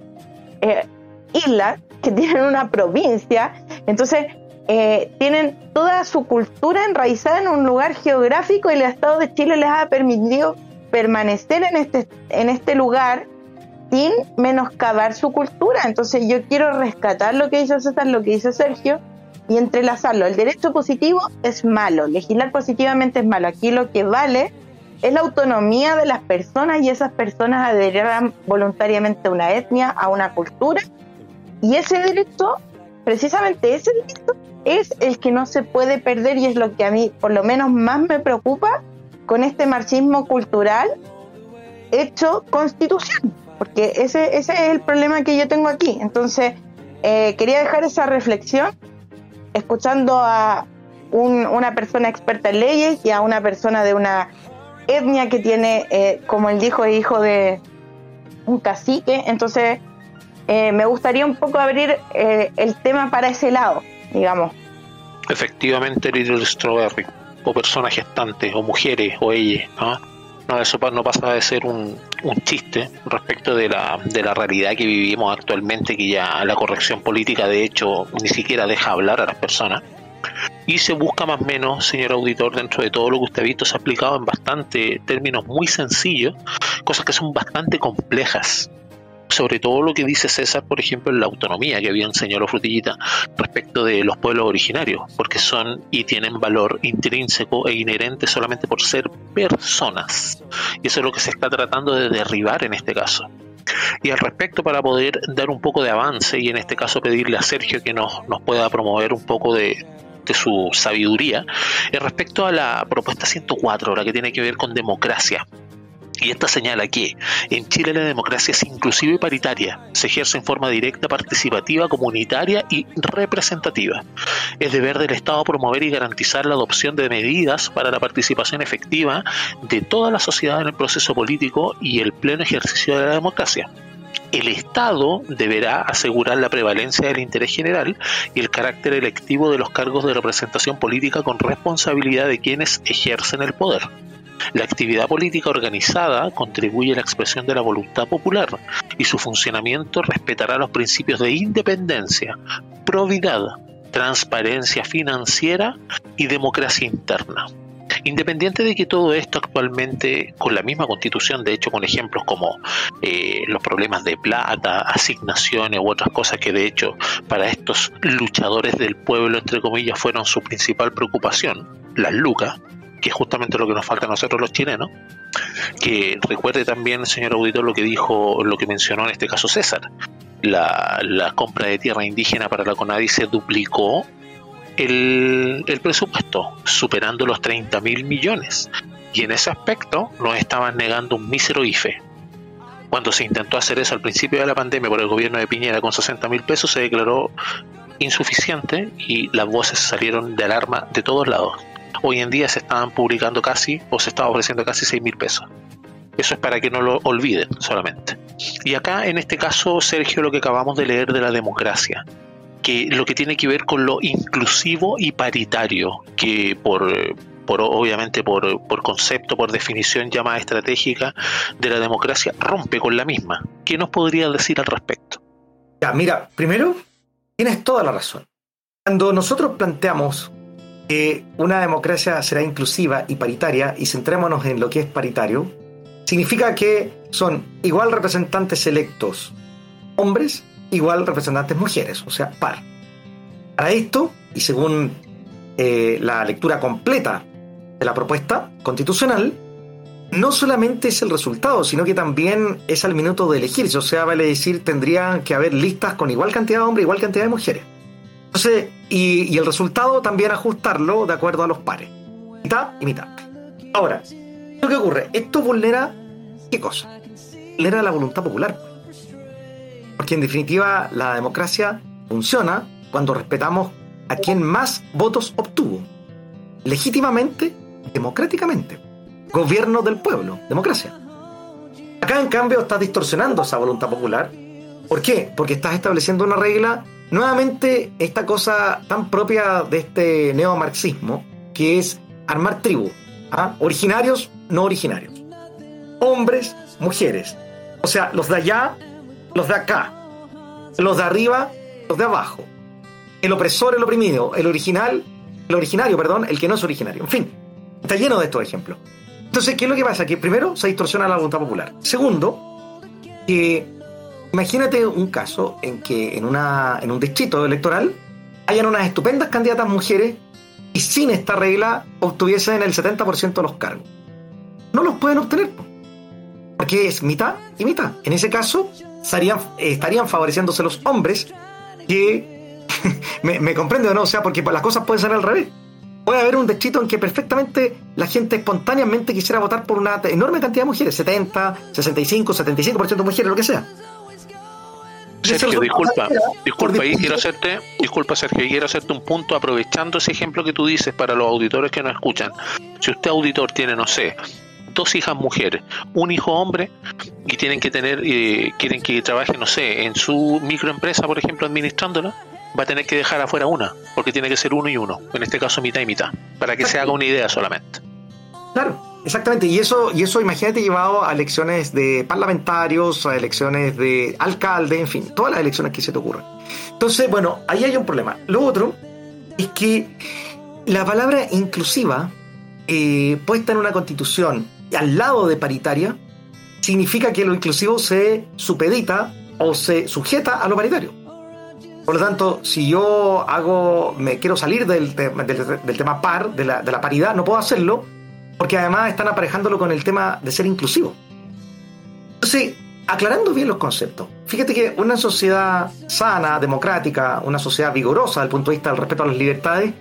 eh, islas, que tienen una provincia, entonces eh, tienen toda su cultura enraizada en un lugar geográfico y el Estado de Chile les ha permitido permanecer en este, en este lugar sin menoscabar su cultura. Entonces yo quiero rescatar lo que dice César, lo que dice Sergio y entrelazarlo. El derecho positivo es malo, legislar positivamente es malo. Aquí lo que vale es la autonomía de las personas y esas personas adherirán voluntariamente a una etnia, a una cultura. Y ese derecho, precisamente ese derecho, es el que no se puede perder y es lo que a mí por lo menos más me preocupa con este marxismo cultural hecho constitución, porque ese, ese es el problema que yo tengo aquí. Entonces, eh, quería dejar esa reflexión escuchando a una persona experta en leyes y a una persona de una etnia que tiene, eh, como él dijo, hijo de un cacique. Entonces, eh, me gustaría un poco abrir el tema para ese lado, digamos. Efectivamente, Little Strawberry o personas gestantes o mujeres o ellas. ¿no? eso no pasa de ser un, un chiste respecto de la, de la realidad que vivimos actualmente, que ya la corrección política de hecho ni siquiera deja hablar a las personas. Y se busca más o menos, señor auditor, dentro de todo lo que usted ha visto, se ha aplicado en bastante términos muy sencillos, cosas que son bastante complejas sobre todo lo que dice César, por ejemplo, en la autonomía que había enseñado Frutillita respecto de los pueblos originarios, porque son y tienen valor intrínseco e inherente solamente por ser personas. Y eso es lo que se está tratando de derribar en este caso. Y al respecto, para poder dar un poco de avance y en este caso pedirle a Sergio que nos, nos pueda promover un poco de, su sabiduría, respecto a la propuesta 104, la que tiene que ver con democracia. Y esta señala que en Chile la democracia es inclusiva y paritaria, se ejerce en forma directa, participativa, comunitaria y representativa. Es deber del Estado promover y garantizar la adopción de medidas para la participación efectiva de toda la sociedad en el proceso político y el pleno ejercicio de la democracia. El Estado deberá asegurar la prevalencia del interés general y el carácter electivo de los cargos de representación política con responsabilidad de quienes ejercen el poder la actividad política organizada contribuye a la expresión de la voluntad popular y su funcionamiento respetará los principios de independencia, probidad, transparencia financiera y democracia interna. Independiente de que todo esto actualmente, con la misma constitución, de hecho con ejemplos como eh, los problemas de plata, asignaciones u otras cosas que de hecho para estos luchadores del pueblo, entre comillas, fueron su principal preocupación, las lucas, que es justamente lo que nos falta a nosotros los chilenos, que recuerde también, señor auditor, lo que dijo, lo que mencionó en este caso César. La, compra de tierra indígena para la CONADI se duplicó el, presupuesto, superando los 30 mil millones Y en ese aspecto nos estaban negando un mísero IFE. Cuando se intentó hacer eso al principio de la pandemia por el gobierno de Piñera con 60 mil pesos, se declaró insuficiente y las voces salieron de alarma de todos lados. Hoy en día se estaban publicando casi, o se estaba ofreciendo casi 6 mil pesos. Eso es para que no lo olviden solamente. Y acá, en este caso, Sergio, lo que acabamos de leer de la democracia, que lo que tiene que ver con lo inclusivo y paritario, que por, por obviamente por, por concepto, por definición ya más estratégica de la democracia, rompe con la misma. ¿Qué nos podría decir al respecto? Ya, mira, primero, tienes toda la razón. Cuando nosotros planteamos que una democracia será inclusiva y paritaria, y centrémonos en lo que es paritario, significa que son igual representantes electos hombres, igual representantes mujeres, o sea, par. Para esto, y según eh, la lectura completa de la propuesta constitucional, no solamente es el resultado, sino que también es al minuto de elegirse. O sea, vale decir, tendrían que haber listas con igual cantidad de hombres, igual cantidad de mujeres. Entonces, y, y el resultado también ajustarlo de acuerdo a los pares. Mitad y mitad. Ahora, ¿qué ocurre? Esto vulnera, ¿qué cosa? Vulnera la voluntad popular. Porque en definitiva la democracia funciona cuando respetamos a quien más votos obtuvo. Legítimamente, democráticamente. Gobierno del pueblo, democracia. Acá en cambio estás distorsionando esa voluntad popular. ¿Por qué? Porque estás estableciendo una regla, nuevamente esta cosa tan propia de este neomarxismo, que es armar tribu. ¿ah? Originarios, no originarios. Hombres, mujeres. O sea, los de allá, los de acá. Los de arriba, los de abajo. El opresor, el oprimido. El original, el originario, perdón, el que no es originario. En fin, está lleno de estos ejemplos. Entonces, ¿qué es lo que pasa? Que primero se distorsiona la voluntad popular. Segundo, que imagínate un caso en que en, una, en un distrito electoral hayan unas estupendas candidatas mujeres y sin esta regla obtuviesen el 70% de los cargos. No los pueden obtener, porque es mitad y mitad. En ese caso, estarían, estarían favoreciéndose los hombres que... me, me comprende o no, o sea, porque las cosas pueden ser al revés puede haber un distrito en que perfectamente la gente espontáneamente quisiera votar por una enorme cantidad de mujeres, 70, 65, 75% de mujeres, lo que sea. Sergio, disculpa, disculpa, ahí quiero hacerte, disculpa Sergio, quiero hacerte un punto aprovechando ese ejemplo que tú dices para los auditores que nos escuchan. Si usted auditor tiene, no sé, dos hijas mujeres, un hijo hombre y tienen que tener, eh, quieren que trabaje, no sé, en su microempresa, por ejemplo, administrándola, va a tener que dejar afuera una, porque tiene que ser uno y uno, en este caso mitad y mitad, para que se haga una idea solamente. Claro, exactamente, y eso, y eso imagínate llevado a elecciones de parlamentarios, a elecciones de alcalde, en fin, todas las elecciones que se te ocurran. Entonces, bueno, ahí hay un problema. Lo otro es que la palabra inclusiva, eh, puesta en una constitución al lado de paritaria, significa que lo inclusivo se supedita o se sujeta a lo paritario. Por lo tanto, si yo hago, me quiero salir del, del, tema par, de la, de la paridad, no puedo hacerlo, porque además están aparejándolo con el tema de ser inclusivo. Entonces, aclarando bien los conceptos, fíjate que una sociedad sana, democrática, una sociedad vigorosa desde el punto de vista del respeto a las libertades,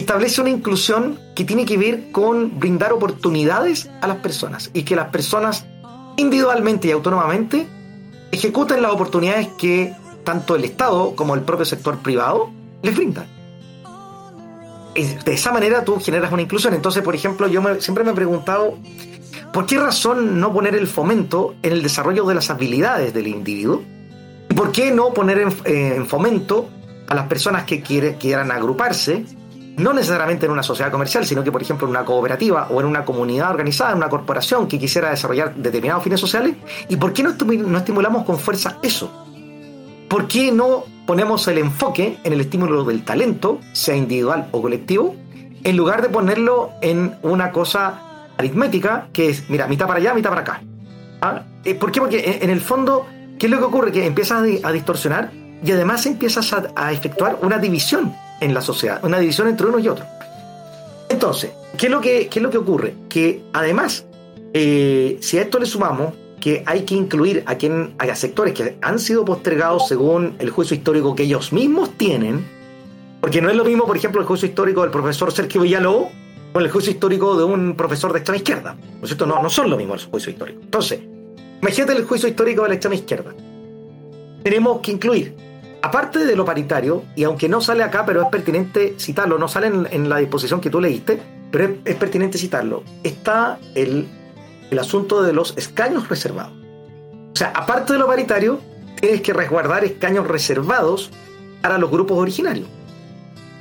establece una inclusión que tiene que ver con brindar oportunidades a las personas y que las personas individualmente y autónomamente ejecuten las oportunidades que tanto el Estado como el propio sector privado les brindan. De esa manera tú generas una inclusión. Entonces, por ejemplo, yo siempre me he preguntado, ¿por qué razón no poner el fomento en el desarrollo de las habilidades del individuo? ¿Y por qué no poner en, eh, fomento a las personas que quieran agruparse, no necesariamente en una sociedad comercial, sino que, por ejemplo, en una cooperativa o en una comunidad organizada, en una corporación que quisiera desarrollar determinados fines sociales? ¿Y por qué no estimulamos con fuerza eso? ¿por qué no ponemos el enfoque en el estímulo del talento, sea individual o colectivo, en lugar de ponerlo en una cosa aritmética que es, mira, mitad para allá, mitad para acá? ¿Ah? Eh, ¿Por qué? Porque en el fondo, ¿qué es lo que ocurre? Que empiezas a distorsionar y además empiezas a, efectuar una división en la sociedad, una división entre uno y otro. Entonces, ¿qué es lo que, qué es lo que ocurre? Que además, eh, si a esto le sumamos que hay que incluir a quien haya sectores que han sido postergados según el juicio histórico que ellos mismos tienen, porque no es lo mismo, por ejemplo, el juicio histórico del profesor Sergio Villalobos con el juicio histórico de un profesor de extrema izquierda. ¿No cierto? No, no son lo mismo el juicio histórico. Entonces, imagínate el juicio histórico de la extrema izquierda. Tenemos que incluir, aparte de lo paritario, y aunque no sale acá, pero es pertinente citarlo, no sale en, la disposición que tú leíste, pero es, pertinente citarlo, está el, asunto de los escaños reservados. O sea, aparte de lo paritario, tienes que resguardar escaños reservados para los grupos originarios.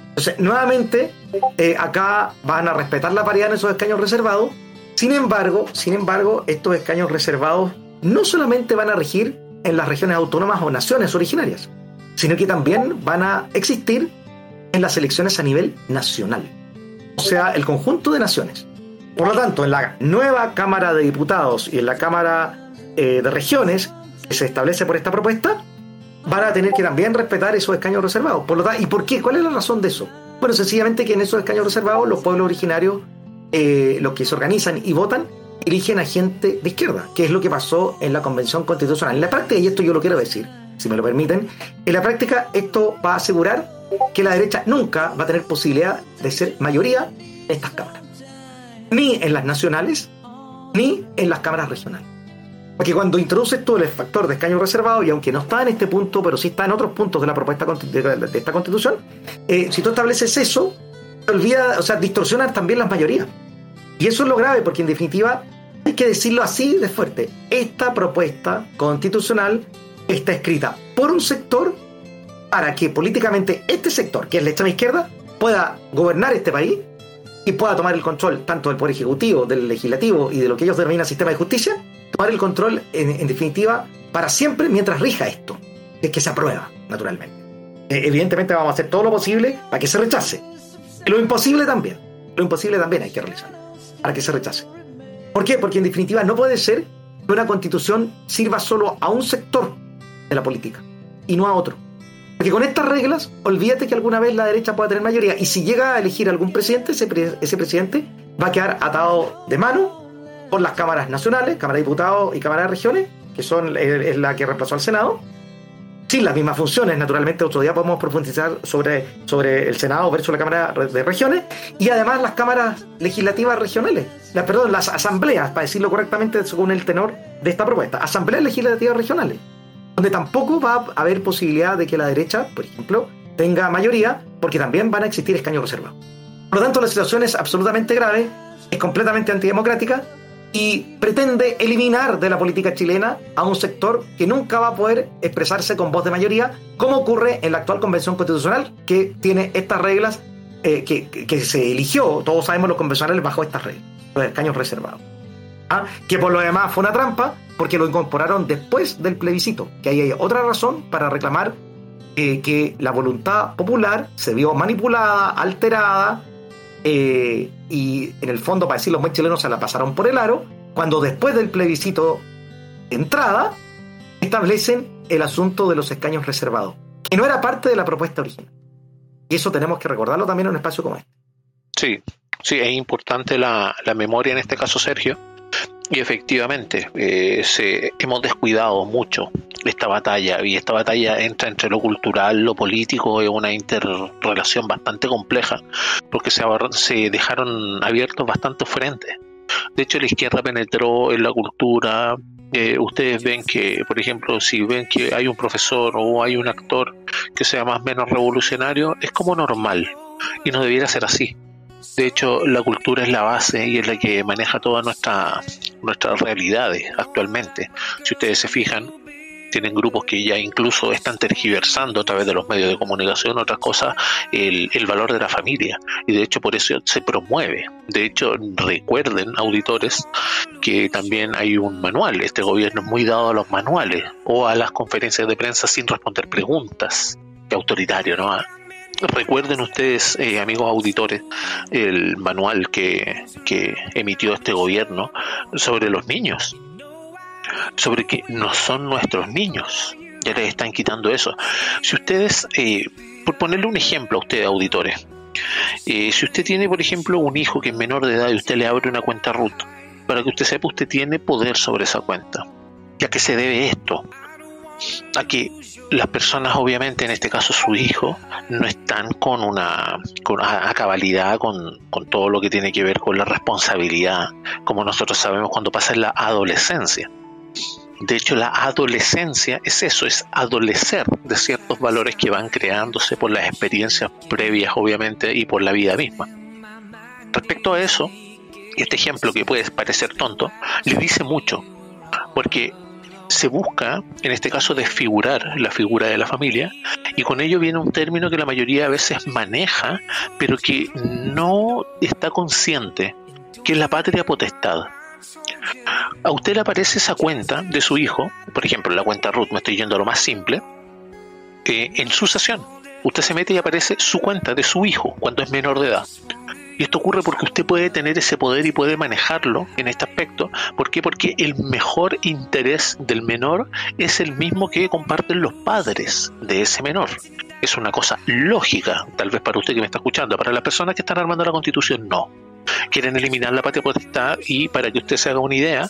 Entonces, nuevamente, eh, acá van a respetar la paridad en esos escaños reservados. Sin embargo, sin embargo, estos escaños reservados no solamente van a regir en las regiones autónomas o naciones originarias, sino que también van a existir en las elecciones a nivel nacional. O sea, el conjunto de naciones. Por lo tanto, en la nueva Cámara de Diputados y en la Cámara eh, de Regiones que se establece por esta propuesta, van a tener que también respetar esos escaños reservados. Por lo tanto, ¿Y por qué? ¿Cuál es la razón de eso? Bueno, sencillamente que en esos escaños reservados los pueblos originarios, eh, los que se organizan y votan, eligen a gente de izquierda, que es lo que pasó en la Convención Constitucional. En la práctica, y esto yo lo quiero decir, si me lo permiten, en la práctica esto va a asegurar que la derecha nunca va a tener posibilidad de ser mayoría en estas cámaras. Ni en las nacionales, ni en las cámaras regionales. Porque cuando introduces todo el factor de escaño reservado, y aunque no está en este punto, pero sí está en otros puntos de la propuesta de esta constitución, eh, si tú estableces eso, te olvida, o sea, distorsionan también las mayorías. Y eso es lo grave, porque en definitiva, hay que decirlo así de fuerte, esta propuesta constitucional está escrita por un sector para que políticamente este sector, que es la extrema izquierda, pueda gobernar este país y pueda tomar el control tanto del Poder Ejecutivo, del Legislativo y de lo que ellos denominan sistema de justicia, tomar el control en, definitiva para siempre mientras rija esto, es que se aprueba, naturalmente. E, evidentemente vamos a hacer todo lo posible para que se rechace. Lo imposible también, lo imposible también hay que realizarlo, para que se rechace. ¿Por qué? Porque en definitiva no puede ser que una constitución sirva solo a un sector de la política. Y no a otro. Porque con estas reglas, olvídate que alguna vez la derecha pueda tener mayoría. Y si llega a elegir algún presidente, ese, presidente va a quedar atado de mano por las cámaras nacionales, Cámara de Diputados y Cámara de Regiones, que son es la que reemplazó al Senado, sin las mismas funciones, naturalmente otro día podemos profundizar sobre, sobre el Senado versus la Cámara de Regiones, y además las cámaras legislativas regionales, las, perdón, las asambleas, para decirlo correctamente según el tenor de esta propuesta, asambleas legislativas regionales, donde tampoco va a haber posibilidad de que la derecha, por ejemplo, tenga mayoría, porque también van a existir escaños reservados. Por lo tanto, la situación es absolutamente grave, es completamente antidemocrática, y pretende eliminar de la política chilena a un sector que nunca va a poder expresarse con voz de mayoría, como ocurre en la actual Convención Constitucional, que tiene estas reglas eh, que, se eligió, todos sabemos los convencionales bajo estas reglas, los escaños reservados. ¿Ah? Que por lo demás fue una trampa, porque lo incorporaron después del plebiscito, que ahí hay otra razón para reclamar que la voluntad popular se vio manipulada, alterada, eh, y en el fondo, para decirlo muy chilenos, se la pasaron por el aro, cuando después del plebiscito de entrada, establecen el asunto de los escaños reservados, que no era parte de la propuesta original. Y eso tenemos que recordarlo también en un espacio como este. Sí, sí, es importante la memoria en este caso, Sergio, y efectivamente, eh, se, hemos descuidado mucho esta batalla y esta batalla entra entre lo cultural, lo político, es una interrelación bastante compleja porque se, dejaron abiertos bastantes frentes. De hecho, la izquierda penetró en la cultura. Eh, ustedes ven que, por ejemplo, si ven que hay un profesor o hay un actor que sea más o menos revolucionario, es como normal y no debiera ser así de hecho, la cultura es la base y es la que maneja todas nuestra, nuestras realidades actualmente. Si ustedes se fijan, tienen grupos que ya incluso están tergiversando a través de los medios de comunicación otras cosas el, el, valor de la familia. Y de hecho por eso se promueve. De hecho recuerden auditores que también hay un manual. Este gobierno es muy dado a los manuales o a las conferencias de prensa sin responder preguntas. Qué autoritario no Recuerden ustedes, eh, amigos auditores, el manual que, emitió este gobierno sobre los niños, sobre que no son nuestros niños, ya les están quitando eso. Si ustedes, eh, por ponerle un ejemplo a ustedes, auditores, eh, si usted tiene, por ejemplo, un hijo que es menor de edad y usted le abre una cuenta RUT, para que usted sepa, usted tiene poder sobre esa cuenta. ¿Ya que se debe esto? A que las personas, obviamente, en este caso su hijo, no están con una con, cabalidad con, con, todo lo que tiene que ver con la responsabilidad, como nosotros sabemos cuando pasa en la adolescencia. De hecho, la adolescencia es eso, es adolecer de ciertos valores que van creándose por las experiencias previas, obviamente, y por la vida misma. Respecto a eso, este ejemplo que puede parecer tonto, le dice mucho, porque se busca, en este caso, desfigurar la figura de la familia y con ello viene un término que la mayoría a veces maneja, pero que no está consciente, que es la patria potestad. A usted le aparece esa cuenta de su hijo, por ejemplo, la cuenta Ruth, me estoy yendo a lo más simple, eh, en su sesión. Usted se mete y aparece su cuenta de su hijo cuando es menor de edad. Y esto ocurre porque usted puede tener ese poder y puede manejarlo en este aspecto. ¿Por qué? Porque el mejor interés del menor es el mismo que comparten los padres de ese menor. Es una cosa lógica, tal vez para usted que me está escuchando, para las personas que están armando la constitución, no quieren eliminar la patria potestad y para que usted se haga una idea,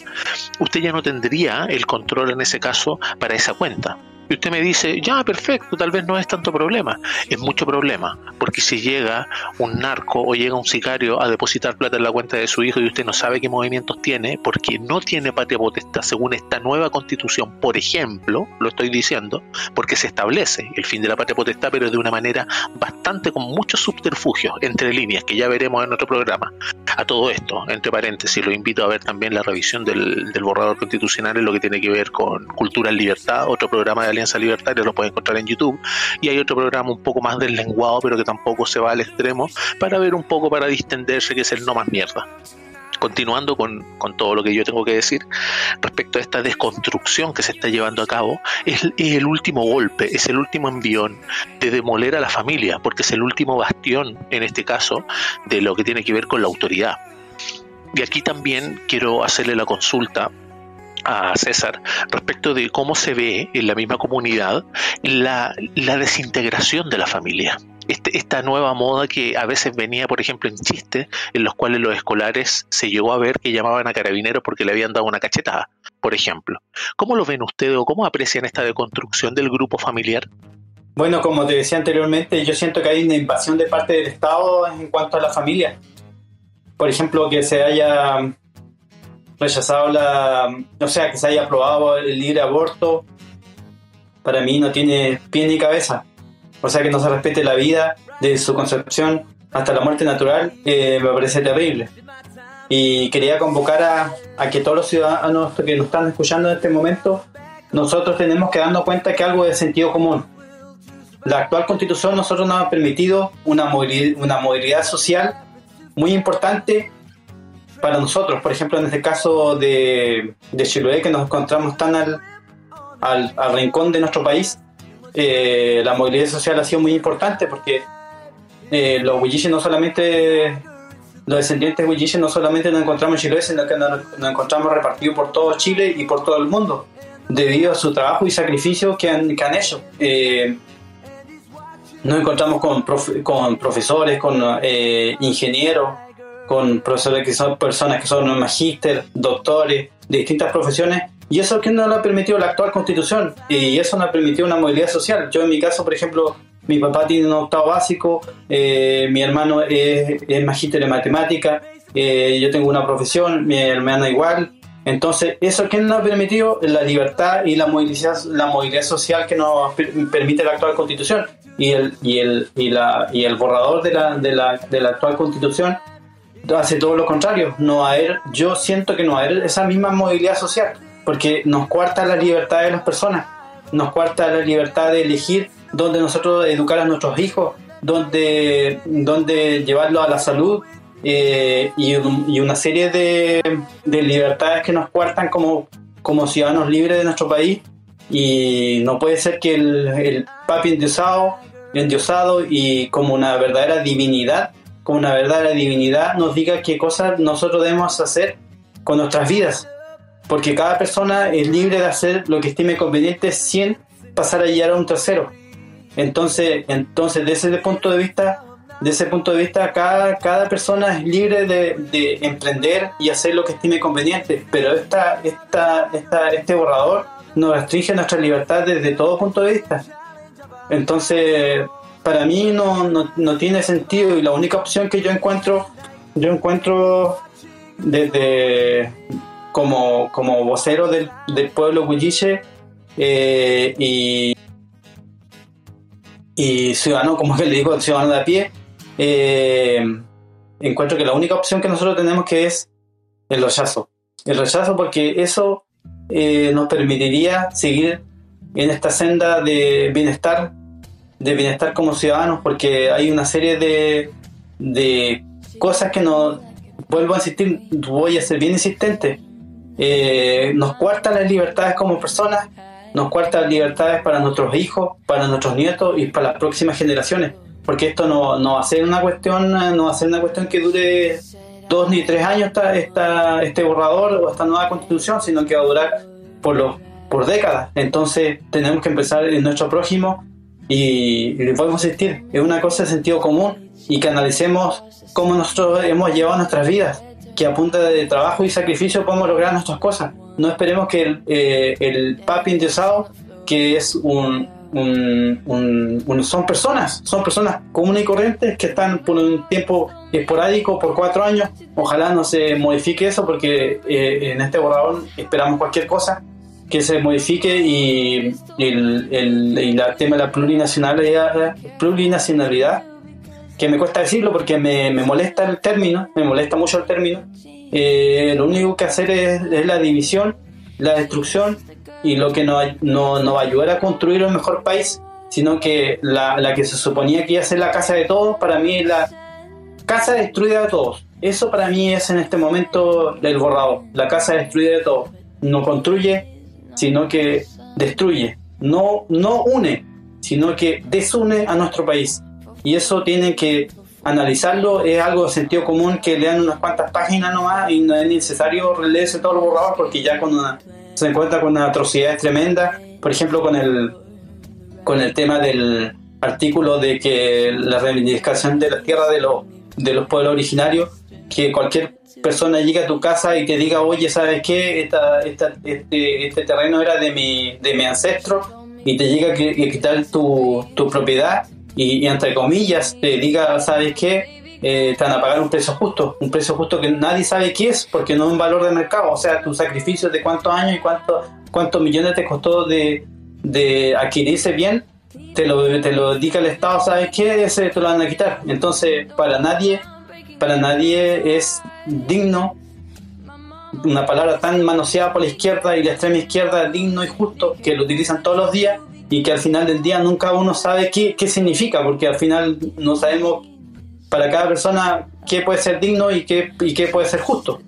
usted ya no tendría el control en ese caso para esa cuenta. Y usted me dice, ya, perfecto, tal vez no es tanto problema. Es mucho problema, porque si llega un narco o llega un sicario a depositar plata en la cuenta de su hijo y usted no sabe qué movimientos tiene, porque no tiene patria potestad según esta nueva constitución, por ejemplo, lo estoy diciendo, porque se establece el fin de la patria potestad, pero de una manera bastante con muchos subterfugios, entre líneas, que ya veremos en otro programa. A todo esto, entre paréntesis, lo invito a ver también la revisión del, del borrador constitucional en lo que tiene que ver con cultura en libertad, otro programa de Alianza Libertaria, lo pueden encontrar en YouTube. Y hay otro programa un poco más del lenguado, pero que tampoco se va al extremo, para ver un poco, para distenderse, que es el no más mierda continuando con, todo lo que yo tengo que decir respecto a esta desconstrucción que se está llevando a cabo, es, es, el último golpe, es el último envión de demoler a la familia, porque es el último bastión, en este caso, de lo que tiene que ver con la autoridad. Y aquí también quiero hacerle la consulta a César respecto de cómo se ve en la misma comunidad la, desintegración de la familia. Este, esta nueva moda que a veces venía, por ejemplo, en chistes, en los cuales los escolares se llegó a ver que llamaban a carabineros porque le habían dado una cachetada, por ejemplo. ¿Cómo lo ven ustedes o cómo aprecian esta deconstrucción del grupo familiar? Bueno, como te decía anteriormente, yo siento que hay una invasión de parte del Estado en cuanto a la familia. Por ejemplo, que se haya rechazado la, o sea, que se haya aprobado el libre aborto, para mí no tiene pie ni cabeza. O sea, que no se respete la vida de su concepción hasta la muerte natural, eh, me parece terrible. Y quería convocar a, que todos los ciudadanos que nos están escuchando en este momento, nosotros tenemos que darnos cuenta que algo de sentido común. La actual constitución nosotros nos ha permitido una movilidad, una movilidad social muy importante para nosotros, por ejemplo, en este caso de, de Chiloé, que nos encontramos tan al, al, rincón de nuestro país, eh, la movilidad social ha sido muy importante porque eh, los Huilliches no solamente, los descendientes Huilliches no solamente nos encontramos en Chiloé, sino que nos, encontramos repartidos por todo Chile y por todo el mundo, debido a su trabajo y sacrificio que han, han hecho. Eh, nos encontramos con, con profesores, con ingenieros, con profesores que son personas que son magíster, doctores, de distintas profesiones, y eso que no lo ha permitido la actual constitución, y eso no ha permitido una movilidad social. Yo en mi caso, por ejemplo, mi papá tiene un octavo básico, eh, mi hermano es, es magíster en matemática, eh, yo tengo una profesión, mi hermana igual, entonces, eso que nos ha permitido la libertad y la movilidad, la movilidad social que nos permite la actual constitución. Y el, y el, y la, y el borrador de la, de, la, de la actual constitución hace todo lo contrario. No haber, yo siento que no haber esa misma movilidad social, porque nos cuarta la libertad de las personas, nos cuarta la libertad de elegir dónde nosotros educar a nuestros hijos, dónde, dónde llevarlos a la salud eh, y, una serie de, libertades que nos cuartan como, como ciudadanos libres de nuestro país. Y no puede ser que el, el papi endiosado, endiosado y como una verdadera divinidad con una verdadera divinidad, nos diga qué cosas nosotros debemos hacer con nuestras vidas. Porque cada persona es libre de hacer lo que estime conveniente sin pasar a guiar a un tercero. Entonces, entonces desde ese punto de vista, de ese punto de vista, cada, cada persona es libre de, de emprender y hacer lo que estime conveniente. Pero esta, esta, esta, este borrador nos restringe nuestra libertad desde todo punto de vista. Entonces, para mí no, no, no tiene sentido y la única opción que yo encuentro, yo encuentro desde como, como vocero del, pueblo Huilliche eh, y, y ciudadano, como que le digo, ciudadano de a pie, eh, encuentro que la única opción que nosotros tenemos que es el rechazo. El rechazo porque eso eh, nos permitiría seguir en esta senda de bienestar, de bienestar como ciudadanos, porque hay una serie de, de cosas que no, vuelvo a insistir, voy a ser bien insistente, eh, nos cuartan las libertades como personas, nos cuartan libertades para nuestros hijos, para nuestros nietos y para las próximas generaciones, porque esto no, no va a ser una cuestión, no va a ser una cuestión que dure dos ni tres años esta, esta, este borrador o esta nueva constitución, sino que va a durar por, los, por décadas. Entonces tenemos que empezar en nuestro prójimo y, y podemos insistir, es una cosa de sentido común y que analicemos cómo nosotros hemos llevado nuestras vidas, que a punta de trabajo y sacrificio podemos lograr nuestras cosas. No esperemos que el, eh, el papi interesado, que es un, un, un, son personas, son personas comunes y corrientes que están por un tiempo esporádico, por cuatro años. Ojalá no se modifique eso porque eh, en este borrador esperamos cualquier cosa que se modifique y, el, el, tema de la plurinacionalidad, plurinacionalidad que me cuesta decirlo porque me, me molesta el término, me molesta mucho el término. Eh, lo único que hacer es, la división, la destrucción y lo que no, no, no va a ayudar a construir un mejor país, sino que la, la, que se suponía que iba a ser la casa de todos, para mí es la casa destruida de todos. Eso para mí es en este momento el borrado, la casa destruida de todos. No construye, sino que destruye. No, no une, sino que desune a nuestro país y eso tienen que analizarlo, es algo de sentido común que lean unas cuantas páginas nomás y no es necesario leerse todo el borrador porque ya cuando se encuentra con una atrocidad tremenda, por ejemplo con el, con el tema del artículo de que la reivindicación de la tierra de, los de los pueblos originarios, que cualquier persona llegue a tu casa y te diga, oye, ¿sabes qué? Esta, esta, este, este terreno era de mi, de mi ancestro y te llega a quitar tu, tu propiedad y, entre comillas te diga, ¿sabes qué? Eh, te van a pagar un precio justo, un precio justo que nadie sabe qué es porque no es un valor de mercado, o sea, tu sacrificio de cuántos años y cuánto, cuántos millones te costó de, de adquirir ese bien, te lo, te lo dedica el Estado, ¿sabes qué? Ese te lo van a quitar. Entonces, para nadie, para nadie es digno una palabra tan manoseada por la izquierda y la extrema izquierda, digno y justo, que lo utilizan todos los días, y que al final del día nunca uno sabe qué, qué significa, porque al final no sabemos para cada persona qué puede ser digno y qué, y qué puede ser justo.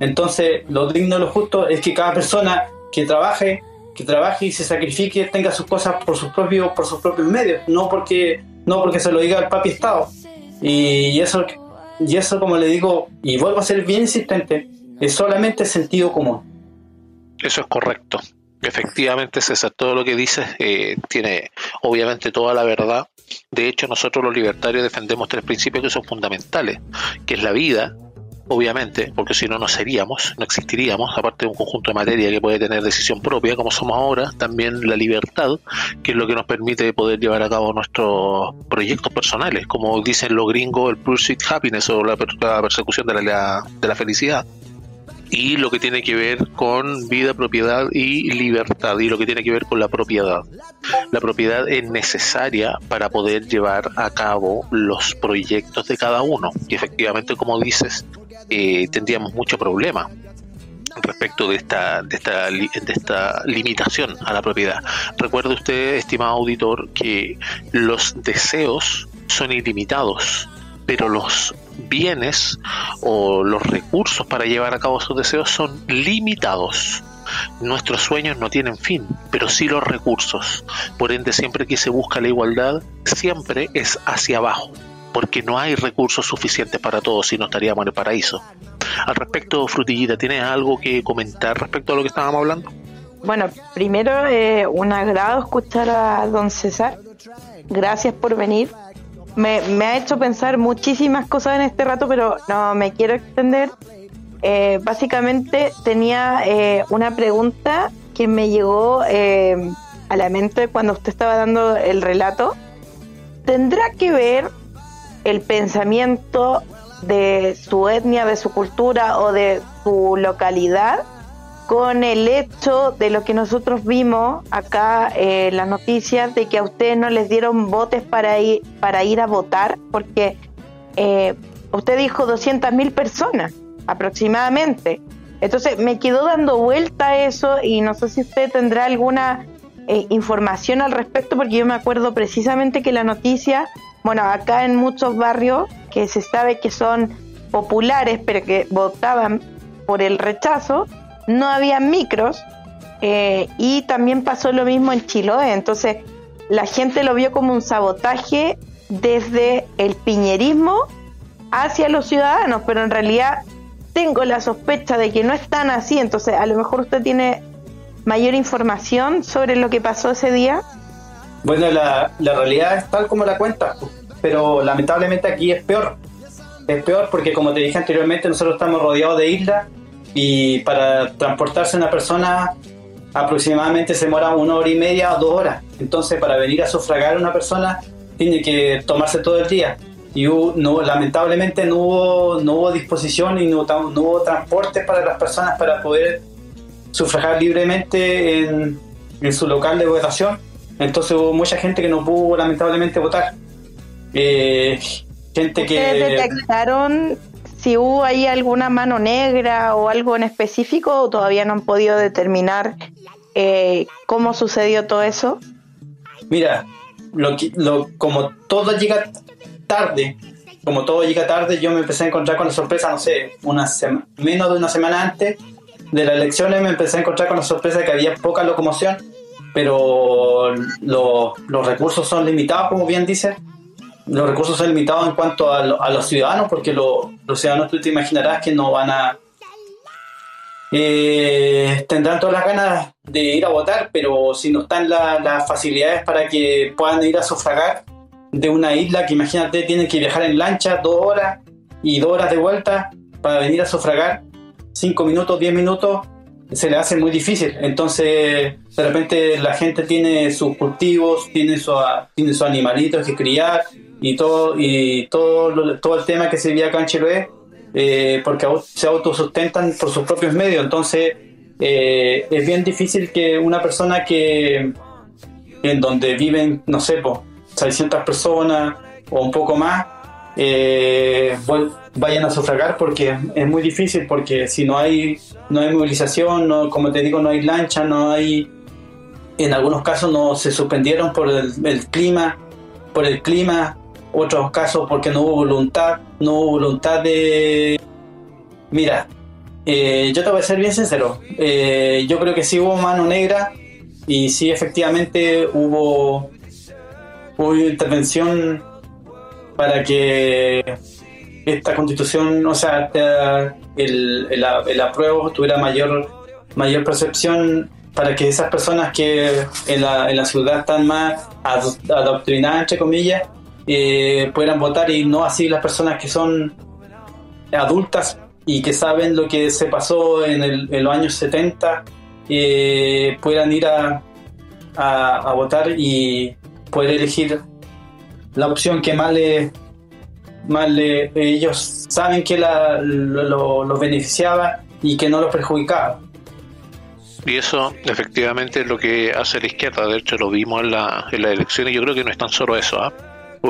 Entonces, lo digno y lo justo es que cada persona que trabaje, que trabaje y se sacrifique tenga sus cosas por sus propios, por sus propios medios, no porque, no porque se lo diga el papi Estado. Y eso, y eso, como le digo, y vuelvo a ser bien insistente, es solamente sentido común. Eso es correcto. Efectivamente, César, todo lo que dices eh, tiene obviamente toda la verdad. De hecho, nosotros los libertarios defendemos tres principios que son fundamentales, que es la vida, obviamente, porque si no, no seríamos, no existiríamos, aparte de un conjunto de materia que puede tener decisión propia, como somos ahora, también la libertad, que es lo que nos permite poder llevar a cabo nuestros proyectos personales, como dicen los gringos, el pursuit happiness o la, la persecución de la, de la felicidad y lo que tiene que ver con vida, propiedad y libertad y lo que tiene que ver con la propiedad. La propiedad es necesaria para poder llevar a cabo los proyectos de cada uno y efectivamente como dices eh, tendríamos mucho problema respecto de esta, de esta, de esta limitación a la propiedad. Recuerde usted, estimado auditor, que los deseos son ilimitados pero los bienes o los recursos para llevar a cabo sus deseos son limitados. Nuestros sueños no tienen fin, pero sí los recursos. Por ende, siempre que se busca la igualdad, siempre es hacia abajo, porque no hay recursos suficientes para todos y no estaríamos en el paraíso. Al respecto, Frutillita, ¿tienes algo que comentar respecto a lo que estábamos hablando? Bueno, primero, eh, un agrado escuchar a don César. Gracias por venir me, me, ha hecho pensar muchísimas cosas en este rato, pero no me quiero extender. Eh, básicamente tenía eh, una pregunta que me llegó eh, a la mente cuando usted estaba dando el relato, ¿tendrá que ver el pensamiento de su etnia, de su cultura o de su localidad con el hecho de lo que nosotros vimos acá en las noticias de que a ustedes no les dieron votos para ir, para ir a votar, porque eh, usted dijo 200.000 personas aproximadamente. Entonces me quedó dando vuelta eso y no sé si usted tendrá alguna eh, información al respecto, porque yo me acuerdo precisamente que la noticia, bueno, acá en muchos barrios que se sabe que son populares, pero que votaban por el rechazo, no había micros eh, y también pasó lo mismo en Chiloé. Entonces la gente lo vio como un sabotaje desde el piñerismo hacia los ciudadanos, pero en realidad tengo la sospecha de que no es tan así. Entonces a lo mejor usted tiene mayor información sobre lo que pasó ese día. Bueno, la, la realidad es tal como la cuenta, pero lamentablemente aquí es peor. Es peor porque como te dije anteriormente, nosotros estamos rodeados de islas y para transportarse una persona aproximadamente se demora una hora y media o dos horas. Entonces, para venir a sufragar a una persona, tiene que tomarse todo el día. Y no, lamentablemente no hubo, no hubo disposición y no, no hubo transporte para las personas para poder sufragar libremente en, en, su local de votación. Entonces hubo mucha gente que no pudo lamentablemente votar. Eh, gente que... detectaron si hubo ahí alguna mano negra o algo en específico o todavía no han podido determinar eh, cómo sucedió todo eso? Mira, lo, lo, como todo llega tarde, como todo llega tarde, yo me empecé a encontrar con la sorpresa, no sé, una menos de una semana antes de las elecciones me empecé a encontrar con la sorpresa de que había poca locomoción, pero los recursos son limitados, como bien dice, los recursos son limitados en cuanto a, los ciudadanos, porque los ciudadanos tú te imaginarás que no van a... Eh, tendrán todas las ganas de ir a votar, pero si no están las facilidades para que puedan ir a sufragar de una isla que imagínate tienen que viajar en lancha dos horas y dos horas de vuelta para venir a sufragar, cinco minutos, diez minutos, se le hace muy difícil. Entonces, de repente la gente tiene sus cultivos, tiene, su, tiene sus animalitos que criar, y todo y todo todo el tema que se vivía acá en Chiloé eh, porque se autosustentan por sus propios medios. Entonces eh, es bien difícil que una persona que en donde viven no sé 600 personas o un poco más eh, vayan a sufragar porque es muy difícil porque si no hay no hay movilización no, como te digo no hay lancha no hay en algunos casos no se suspendieron por el clima por el clima otros casos porque no hubo voluntad, no hubo voluntad de... Mira, eh, yo te voy a ser bien sincero, eh, yo creo que sí hubo mano negra y sí efectivamente hubo, hubo intervención para que esta constitución, o sea, el, el, el apruebo tuviera mayor, mayor percepción para que esas personas que en la, en la ciudad están más adoctrinadas, entre comillas, eh, puedan votar y no así las personas que son adultas y que saben lo que se pasó en, el, en los años 70 eh, puedan ir a, a, votar y poder elegir la opción que más le, más le ellos saben que la, lo, beneficiaba y que no los perjudicaba. Y eso efectivamente es lo que hace la izquierda, de hecho lo vimos en la, en la elección y yo creo que no es tan solo eso. ¿ah?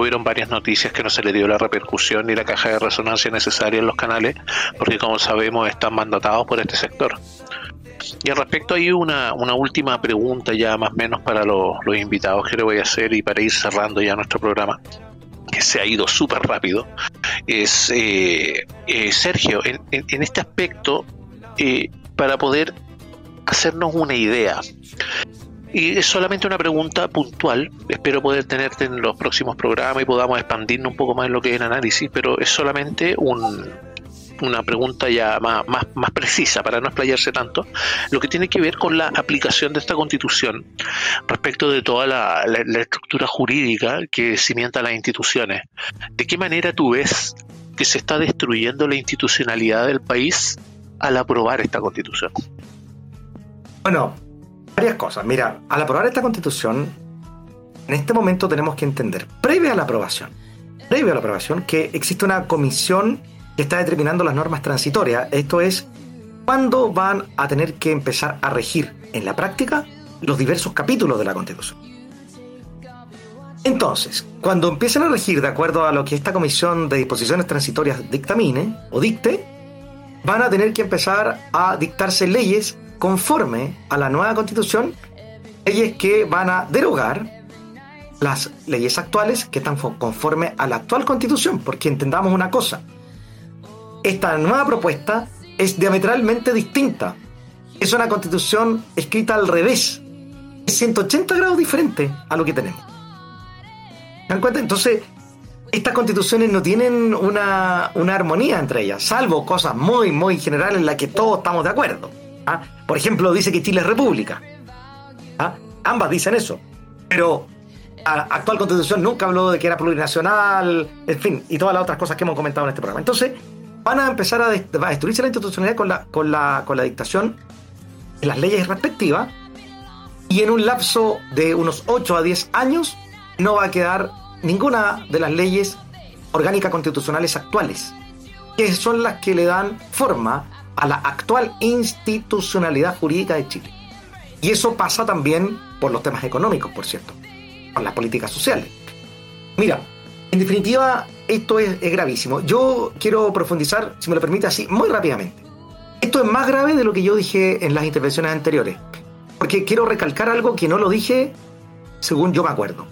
Hubieron varias noticias que no se le dio la repercusión ni la caja de resonancia necesaria en los canales, porque como sabemos están mandatados por este sector. Y al respecto hay una, una última pregunta ya más o menos para los, invitados que le voy a hacer y para ir cerrando ya nuestro programa que se ha ido súper rápido, es eh, eh, Sergio, en, en, este aspecto, eh, para poder hacernos una idea, y es solamente una pregunta puntual. Espero poder tenerte en los próximos programas y podamos expandirnos un poco más en lo que es el análisis, pero es solamente un, una pregunta ya más, más, precisa para no explayarse tanto, lo que tiene que ver con la aplicación de esta constitución respecto de toda la, la, estructura jurídica que cimienta las instituciones. ¿De qué manera tú ves que se está destruyendo la institucionalidad del país al aprobar esta constitución? Bueno, Varias cosas. Mira, al aprobar esta constitución, en este momento tenemos que entender, previo a la aprobación, previo a la aprobación, que existe una comisión que está determinando las normas transitorias. Esto es, cuándo van a tener que empezar a regir en la práctica los diversos capítulos de la constitución. Entonces, cuando empiecen a regir de acuerdo a lo que esta comisión de disposiciones transitorias dictamine o dicte, van a tener que empezar a dictarse leyes conforme a la nueva constitución, leyes que van a derogar las leyes actuales que están conforme a la actual constitución, porque entendamos una cosa, esta nueva propuesta es diametralmente distinta, es una constitución escrita al revés, es 180 grados diferente a lo que tenemos. ¿Se cuenta? Entonces, estas constituciones no tienen una, armonía entre ellas, salvo cosas muy, muy generales en las que todos estamos de acuerdo. ¿Ah? Por ejemplo, dice que Chile es república. ¿ah? Ambas dicen eso. Pero la actual constitución nunca habló de que era plurinacional, en fin, y todas las otras cosas que hemos comentado en este programa. Entonces, van a empezar a, destruirse la institucionalidad con la, dictación las leyes respectivas, y en un lapso de unos 8 a 10 años no va a quedar ninguna de las leyes orgánicas constitucionales actuales, que son las que le dan forma a la actual institucionalidad jurídica de Chile. Y eso pasa también por los temas económicos, por cierto, por las políticas sociales. Mira, en definitiva, esto es, gravísimo. Yo quiero profundizar, si me lo permite, así muy rápidamente. Esto es más grave de lo que yo dije en las intervenciones anteriores, porque quiero recalcar algo que no lo dije según yo me acuerdo.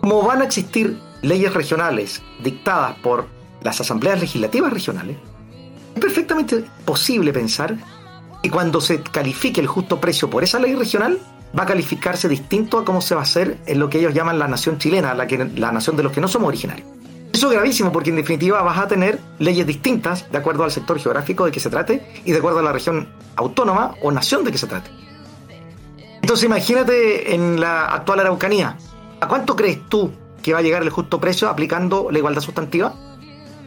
Como van a existir leyes regionales dictadas por las asambleas legislativas regionales, perfectamente posible pensar que cuando se califique el justo precio por esa ley regional, va a calificarse distinto a cómo se va a hacer en lo que ellos llaman la nación chilena, la, que, la nación de los que no somos originarios. Eso es gravísimo porque en definitiva vas a tener leyes distintas de acuerdo al sector geográfico de que se trate y de acuerdo a la región autónoma o nación de que se trate. Entonces imagínate en la actual Araucanía, ¿A cuánto crees tú que va a llegar el justo precio aplicando la igualdad sustantiva?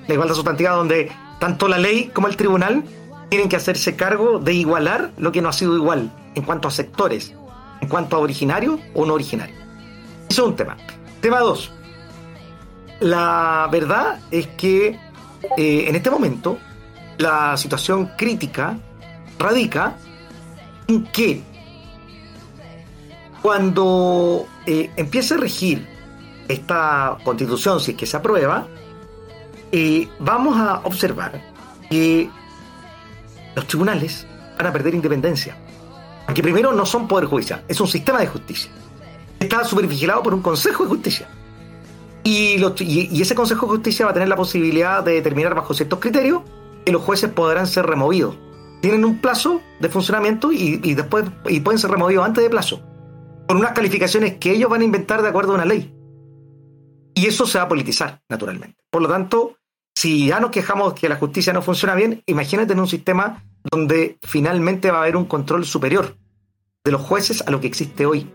La igualdad sustantiva donde tanto la ley como el tribunal tienen que hacerse cargo de igualar lo que no ha sido igual en cuanto a sectores, en cuanto a originario o no originario. Eso es un tema. Tema 2. La verdad es que eh, en este momento la situación crítica radica en que cuando eh, empiece a regir esta constitución, si es que se aprueba, eh, vamos a observar que los tribunales van a perder independencia. Porque primero no son poder judicial, es un sistema de justicia. Está supervigilado por un Consejo de Justicia. Y, y, ese Consejo de Justicia va a tener la posibilidad de determinar bajo ciertos criterios que los jueces podrán ser removidos. Tienen un plazo de funcionamiento y, y después y pueden ser removidos antes de plazo con unas calificaciones que ellos van a inventar de acuerdo a una ley. Y eso se va a politizar, naturalmente. Por lo tanto, si ya nos quejamos que la justicia no funciona bien, imagínate en un sistema donde finalmente va a haber un control superior de los jueces a lo que existe hoy.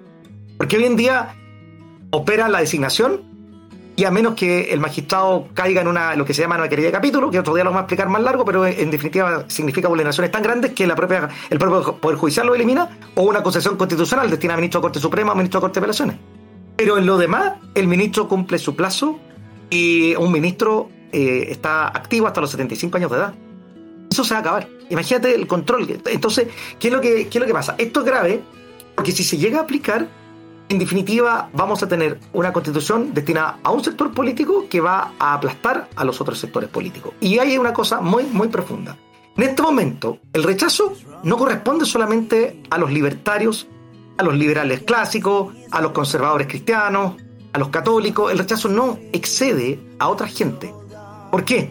Porque hoy en día opera la designación y a menos que el magistrado caiga en una lo que se llama una querida de capítulo, que otro día lo vamos a explicar más largo, pero en definitiva significa vulneraciones tan grandes que la propia, el propio Poder Judicial lo elimina, o una concesión constitucional destina a ministro de Corte Suprema o ministro de Corte de Apelaciones. Pero en lo demás, el ministro cumple su plazo y un ministro eh, está activo hasta los 75 años de edad. Eso se va a acabar. Imagínate el control. Entonces, ¿qué es lo que, qué es lo que pasa? Esto es grave porque si se llega a aplicar, en definitiva, vamos a tener una constitución destinada a un sector político que va a aplastar a los otros sectores políticos. Y hay una cosa muy, muy profunda. En este momento, el rechazo no corresponde solamente a los libertarios, a los liberales clásicos, a los conservadores cristianos, a los católicos. El rechazo no excede a otra gente. ¿Por qué?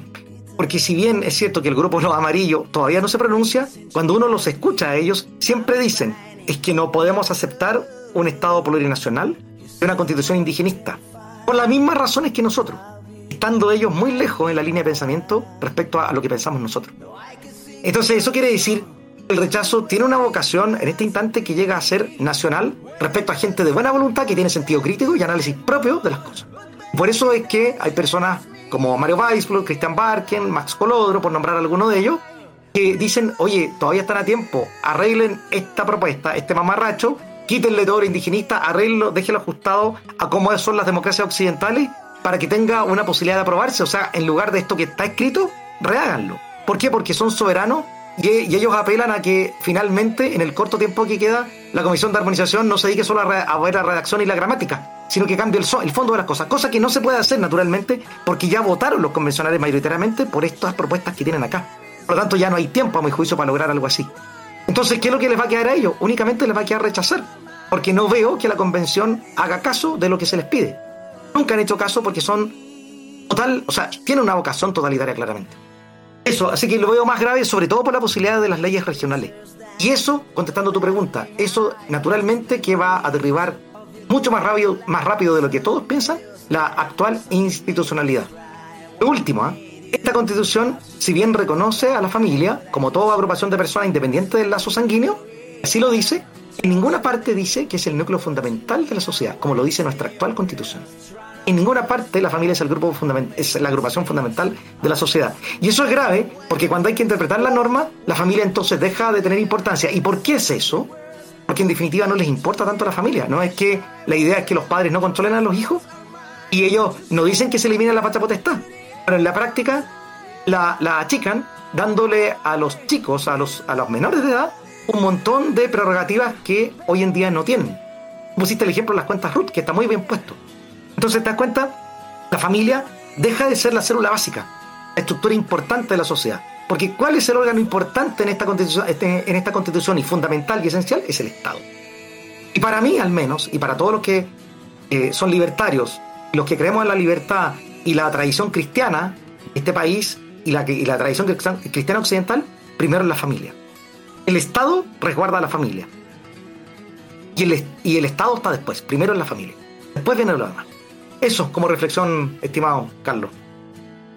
Porque si bien es cierto que el grupo Los Amarillos todavía no se pronuncia, cuando uno los escucha a ellos, siempre dicen, es que no podemos aceptar un Estado plurinacional y una constitución indigenista, por las mismas razones que nosotros, estando ellos muy lejos en la línea de pensamiento respecto a lo que pensamos nosotros. Entonces, eso quiere decir el rechazo tiene una vocación en este instante que llega a ser nacional respecto a gente de buena voluntad que tiene sentido crítico y análisis propio de las cosas. Por eso es que hay personas como Mario Weisflug, Christian Barken, Max Colodro, por nombrar alguno de ellos, que dicen, oye, todavía están a tiempo, arreglen esta propuesta, este mamarracho, quítenle todo lo indigenista, arreglenlo, déjenlo ajustado a cómo son las democracias occidentales para que tenga una posibilidad de aprobarse. O sea, en lugar de esto que está escrito, reháganlo. ¿Por qué? Porque son soberanos y, ellos apelan a que finalmente, en el corto tiempo que queda, la Comisión de Armonización no se dedique solo a, ver la redacción y la gramática, sino que cambie el, el, fondo de las cosas, cosa que no se puede hacer naturalmente porque ya votaron los convencionales mayoritariamente por estas propuestas que tienen acá. Por lo tanto, ya no hay tiempo, a mi juicio, para lograr algo así. Entonces, ¿qué es lo que les va a quedar a ellos? Únicamente les va a quedar rechazar, porque no veo que la convención haga caso de lo que se les pide. Nunca han hecho caso porque son total, o sea, tienen una vocación totalitaria claramente. Eso, así que lo veo más grave, sobre todo por la posibilidad de las leyes regionales. Y eso, contestando tu pregunta, eso naturalmente que va a derribar mucho más rápido, más rápido de lo que todos piensan la actual institucionalidad. Lo último, ¿eh? Esta constitución, si bien reconoce a la familia como toda agrupación de personas independiente del lazo sanguíneo, así lo dice, en ninguna parte dice que es el núcleo fundamental de la sociedad, como lo dice nuestra actual constitución. En ninguna parte la familia es, el grupo es la agrupación fundamental de la sociedad. Y eso es grave porque cuando hay que interpretar la norma, la familia entonces deja de tener importancia. ¿Y por qué es eso? Porque en definitiva no les importa tanto la familia. No es que la idea es que los padres no controlen a los hijos y ellos no dicen que se elimine la patria potestad. Pero en la práctica la, achican dándole a los chicos, a los, a los menores de edad, un montón de prerrogativas que hoy en día no tienen. Pusiste el ejemplo de las cuentas RUT, que está muy bien puesto. Entonces, ¿te das cuenta? La familia deja de ser la célula básica, la estructura importante de la sociedad. Porque ¿cuál es el órgano importante en esta constitución, este, constitución y fundamental y esencial? Es el Estado. Y para mí, al menos, y para todos los que eh, son libertarios, los que creemos en la libertad y la tradición cristiana, este país y la, tradición cristiana occidental, primero es la familia. El Estado resguarda a la familia. Y el, y el Estado está después, primero en la familia. Después viene lo demás. Eso como reflexión, estimado Carlos.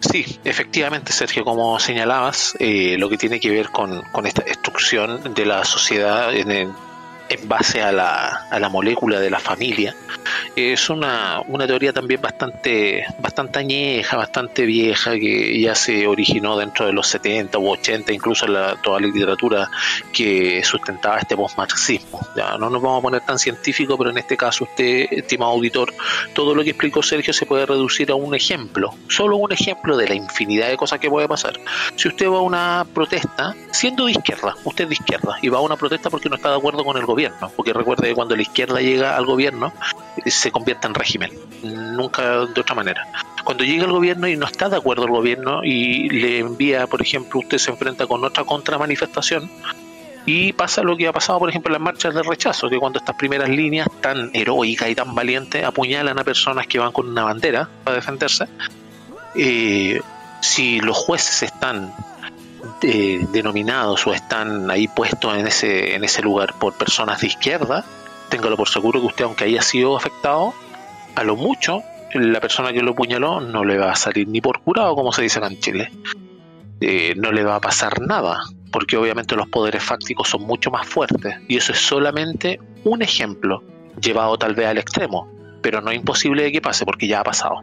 Sí, efectivamente, Sergio, como señalabas, eh, lo que tiene que ver con, con esta destrucción de la sociedad en, el, en base a la, a la molécula de la familia, es una, una teoría también bastante, bastante añeja, bastante vieja, que ya se originó dentro de los 70 u 80, incluso la, toda la literatura que sustentaba este postmarxismo. Ya no nos vamos a poner tan científico, pero en este caso usted, estimado auditor, todo lo que explicó Sergio se puede reducir a un ejemplo, solo un ejemplo de la infinidad de cosas que puede pasar. Si usted va a una protesta, siendo de izquierda, usted es de izquierda, y va a una protesta porque no está de acuerdo con el gobierno, porque recuerde que cuando la izquierda llega al gobierno, se convierte en régimen, nunca de otra manera. Cuando llega el gobierno y no está de acuerdo el gobierno y le envía, por ejemplo, usted se enfrenta con otra contramanifestación, y pasa lo que ha pasado, por ejemplo, en las marchas de rechazo, que cuando estas primeras líneas tan heroicas y tan valientes apuñalan a personas que van con una bandera para defenderse, eh, si los jueces están eh, denominados o están ahí puestos en ese, en ese lugar por personas de izquierda, téngalo por seguro que usted, aunque haya sido afectado, a lo mucho, la persona que lo puñaló no le va a salir ni por curado, como se dice acá en Chile. Eh, no le va a pasar nada, porque obviamente los poderes fácticos son mucho más fuertes. Y eso es solamente un ejemplo, llevado tal vez al extremo, pero no es imposible de que pase, porque ya ha pasado.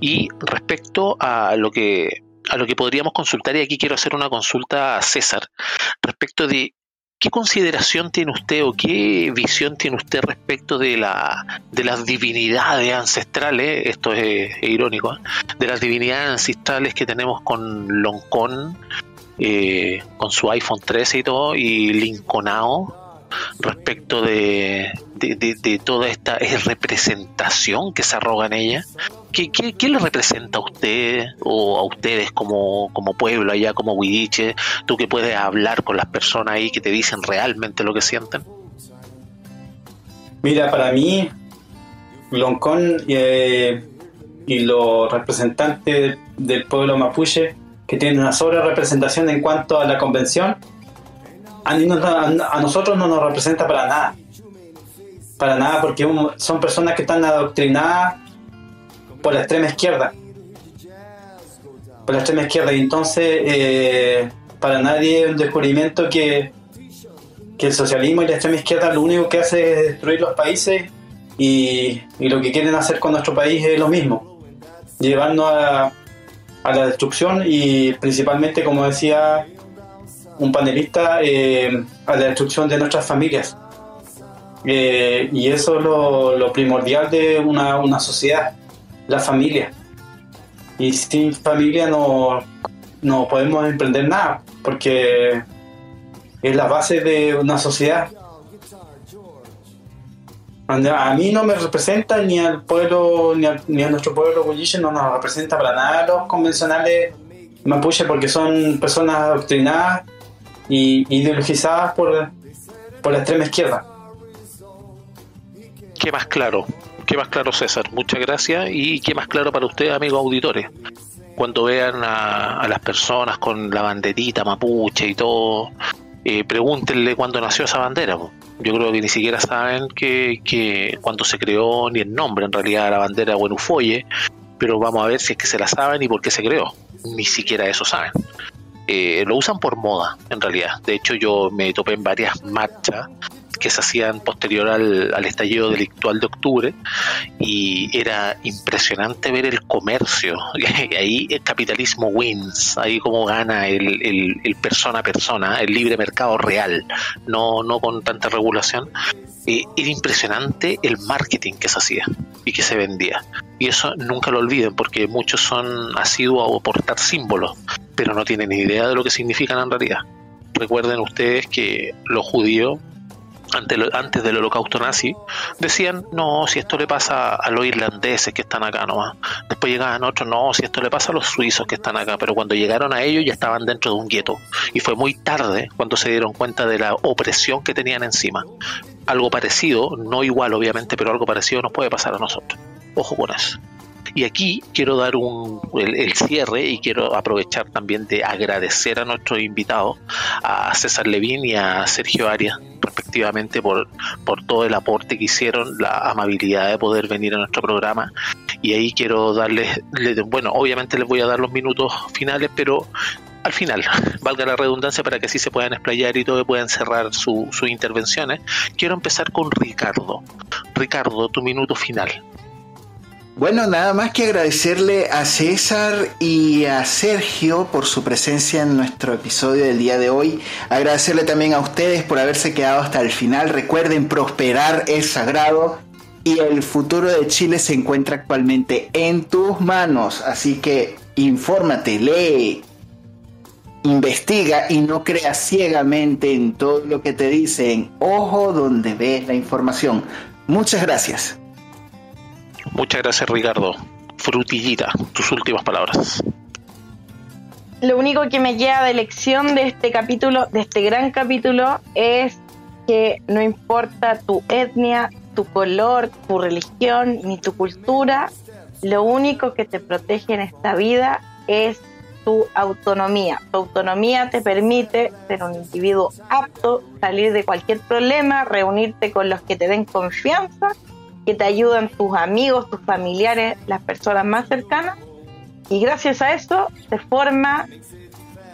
Y respecto a lo que a lo que podríamos consultar, y aquí quiero hacer una consulta a César, respecto de ¿Qué consideración tiene usted o qué visión tiene usted respecto de, la, de las divinidades ancestrales, esto es, irónico, ¿eh? de las divinidades ancestrales que tenemos con Loncón, eh, con su iPhone 13 y todo, y Lincolnao, respecto de, de, toda esta representación que se arroga en ella. ¿Qué, qué, le representa a usted o a ustedes como, como pueblo allá, como Huidiche? Tú que puedes hablar con las personas ahí que te dicen realmente lo que sienten. Mira, para mí, Loncón eh, y los representantes del pueblo mapuche, que tienen una sobre representación en cuanto a la convención, a, nosotros no nos representa para nada. Para nada, porque son personas que están adoctrinadas por la extrema izquierda. Por la extrema izquierda. Y entonces, eh, para nadie es un descubrimiento que, que el socialismo y la extrema izquierda lo único que hace es destruir los países y, lo que quieren hacer con nuestro país es lo mismo. Llevarnos a, a la destrucción y principalmente, como decía un panelista eh, a la destrucción de nuestras familias. Eh, y eso es lo, primordial de una, una, sociedad, la familia. Y sin familia no, no podemos emprender nada, porque es la base de una sociedad. A mí no me representa ni al pueblo, ni, ni a nuestro pueblo Gulliche, no nos representa para nada los convencionales mapuche porque son personas adoctrinadas y ideologizadas por, por la extrema izquierda. ¿Qué más claro? ¿Qué más claro, César? Muchas gracias. ¿Y qué más claro para ustedes, amigos auditores? Cuando vean a, las personas con la banderita mapuche y todo, eh, pregúntenle cuándo nació esa bandera. Yo creo que ni siquiera saben que, que cuando se creó ni el nombre en realidad la bandera Buenufoye, pero vamos a ver si es que se la saben y por qué se creó. Ni siquiera eso saben. Eh, lo usan por moda, en realidad. De hecho, yo me topé en varias marchas que se hacían posterior al, estallido delictual de octubre y era impresionante ver el comercio. Ahí el capitalismo wins, ahí como gana el, el, persona a persona, el libre mercado real, no, no con tanta regulación. Eh, era impresionante el marketing que se hacía y que se vendía. Y eso nunca lo olviden porque muchos son asiduos a portar símbolos, pero no tienen ni idea de lo que significan en realidad. Recuerden ustedes que los judíos antes, del holocausto nazi, decían, no, si esto le pasa a los irlandeses que están acá nomás. Después llegaban otros, no, si esto le pasa a los suizos que están acá. Pero cuando llegaron a ellos ya estaban dentro de un gueto. Y fue muy tarde cuando se dieron cuenta de la opresión que tenían encima. Algo parecido, no igual obviamente, pero algo parecido nos puede pasar a nosotros. Ojo con eso. Y aquí quiero dar un, el, cierre y quiero aprovechar también de agradecer a nuestros invitados, a César Levín y a Sergio Arias, respectivamente, por, por todo el aporte que hicieron, la amabilidad de poder venir a nuestro programa. Y ahí quiero darles, bueno, obviamente les voy a dar los minutos finales, pero al final, valga la redundancia para que así se puedan explayar y todo puedan cerrar sus intervenciones, quiero empezar con Ricardo. Ricardo, tu minuto final. Bueno, nada más que agradecerle a César y a Sergio por su presencia en nuestro episodio del día de hoy. Agradecerle también a ustedes por haberse quedado hasta el final. Recuerden, prosperar es sagrado y el futuro de Chile se encuentra actualmente en tus manos. Así que infórmate, lee, investiga y no creas ciegamente en todo lo que te dicen. Ojo donde ves la información. Muchas gracias. Muchas gracias, Ricardo. Frutillita, tus últimas palabras. Lo único que me queda de lección de este capítulo, de este gran capítulo, es que no importa tu etnia, tu color, tu religión, ni tu cultura, lo único que te protege en esta vida es tu autonomía. Tu autonomía te permite ser un individuo apto, salir de cualquier problema, reunirte con los que te den confianza que te ayudan tus amigos, tus familiares, las personas más cercanas, y gracias a eso se forma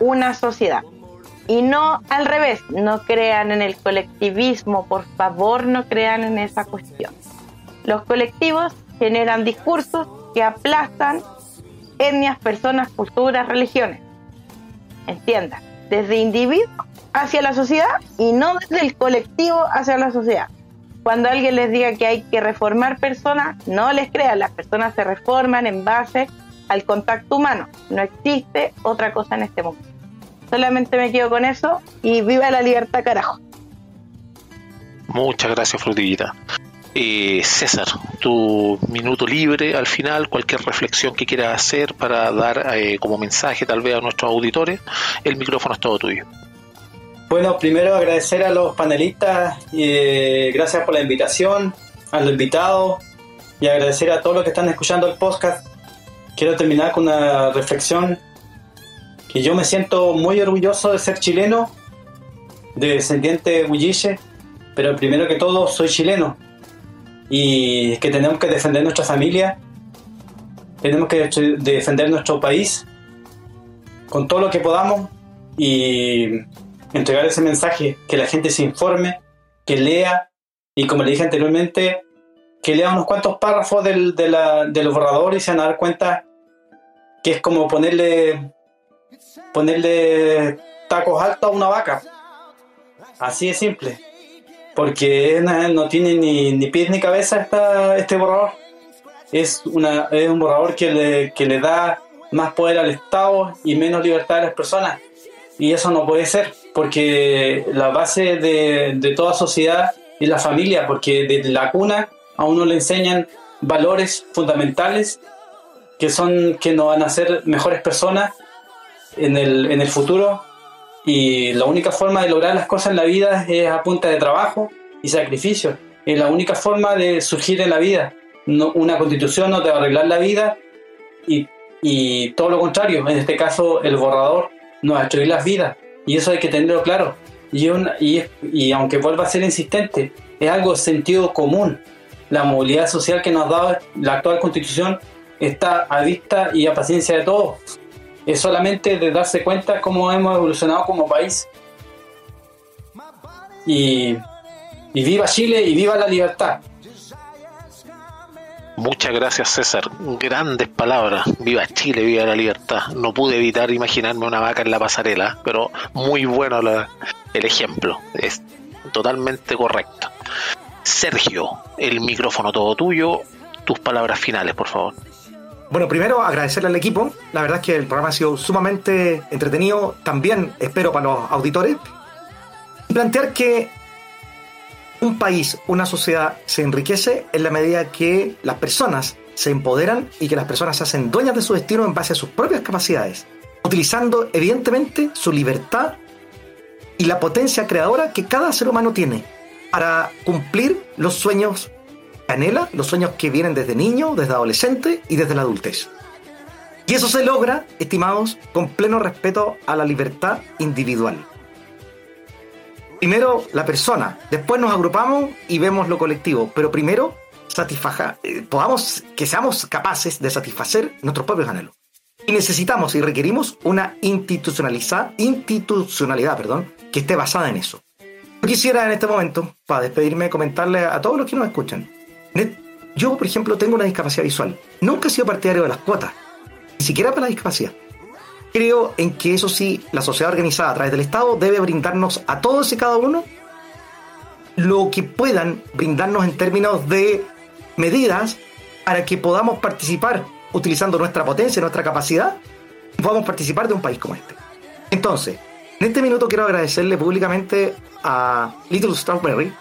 una sociedad. Y no al revés, no crean en el colectivismo, por favor no crean en esa cuestión. Los colectivos generan discursos que aplastan etnias, personas, culturas, religiones. Entiendan, desde individuo hacia la sociedad y no desde el colectivo hacia la sociedad. Cuando alguien les diga que hay que reformar personas, no les crean, las personas se reforman en base al contacto humano. No existe otra cosa en este mundo. Solamente me quedo con eso y viva la libertad, carajo. Muchas gracias, Frutillita. Eh, César, tu minuto libre al final, cualquier reflexión que quieras hacer para dar eh, como mensaje tal vez a nuestros auditores, el micrófono es todo tuyo. Bueno, primero agradecer a los panelistas eh, gracias por la invitación, a los invitados y agradecer a todos los que están escuchando el podcast. Quiero terminar con una reflexión que yo me siento muy orgulloso de ser chileno, de descendiente huilliche, pero primero que todo soy chileno y que tenemos que defender nuestra familia, tenemos que defender nuestro país con todo lo que podamos y entregar ese mensaje, que la gente se informe, que lea y como le dije anteriormente, que lea unos cuantos párrafos del, de, la, borrador y se van a dar cuenta que es como ponerle ponerle tacos altos a una vaca. Así de simple. Porque no tiene ni, ni pies ni cabeza esta, este borrador. Es, una, es un borrador que le, que le da más poder al Estado y menos libertad a las personas. Y eso no puede ser, porque la base de, de toda sociedad es la familia, porque desde la cuna a uno le enseñan valores fundamentales que son que nos van a hacer mejores personas en el, en el futuro y la única forma de lograr las cosas en la vida es a punta de trabajo y sacrificio. Es la única forma de surgir en la vida. No, una constitución no te va a arreglar la vida y, y todo lo contrario. En este caso, el borrador nos destruir las vidas. Y eso hay que tenerlo claro. Y, y, aunque vuelva a ser insistente, es algo sentido común. La movilidad social que nos dado la actual constitución está a vista y a paciencia de todos es solamente de darse cuenta cómo hemos evolucionado como país. Y, y viva Chile y viva la libertad. Muchas gracias César, grandes palabras, viva Chile, viva la libertad. No pude evitar imaginarme una vaca en la pasarela, pero muy bueno el ejemplo, es totalmente correcto. Sergio, el micrófono todo tuyo, tus palabras finales, por favor. Bueno, primero agradecerle al equipo. La verdad es que el programa ha sido sumamente entretenido. También espero para los auditores. Y plantear que un país, una sociedad se enriquece en la medida que las personas se empoderan y que las personas se hacen dueñas de su destino en base a sus propias capacidades, utilizando evidentemente su libertad y la potencia creadora que cada ser humano tiene para cumplir los sueños anhela, los sueños que vienen desde niño, desde adolescente y desde la adultez. Y eso se logra, estimados, con pleno respeto a la libertad individual. Primero la persona, después nos agrupamos y vemos lo colectivo, pero primero satisfaja, eh, podamos, que seamos capaces de satisfacer nuestros propios anhelos. Y necesitamos y requerimos una institucionalidad, institucionalidad perdón, que esté basada en eso. Yo quisiera en este momento, para despedirme, comentarle a todos los que nos escuchan, yo, por ejemplo, tengo una discapacidad visual. Nunca he sido partidario de las cuotas, ni siquiera para la discapacidad. Creo en que eso sí, la sociedad organizada a través del Estado debe brindarnos a todos y cada uno lo que puedan brindarnos en términos de medidas para que podamos participar utilizando nuestra potencia, nuestra capacidad, podamos participar de un país como este. Entonces, en este minuto quiero agradecerle públicamente a Little Strawberry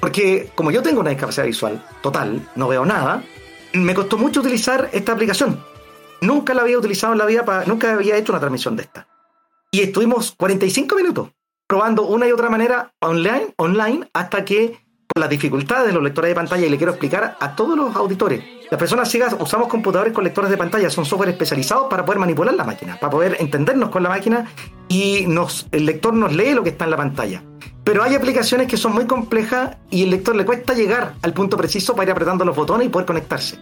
porque como yo tengo una discapacidad visual total, no veo nada, me costó mucho utilizar esta aplicación. Nunca la había utilizado en la vida, para, nunca había hecho una transmisión de esta. Y estuvimos 45 minutos probando una y otra manera online, online hasta que por las dificultades de los lectores de pantalla, y le quiero explicar a todos los auditores, las personas ciegas usamos computadores con lectores de pantalla, son software especializados para poder manipular la máquina, para poder entendernos con la máquina y nos, el lector nos lee lo que está en la pantalla. Pero hay aplicaciones que son muy complejas y el lector le cuesta llegar al punto preciso para ir apretando los botones y poder conectarse.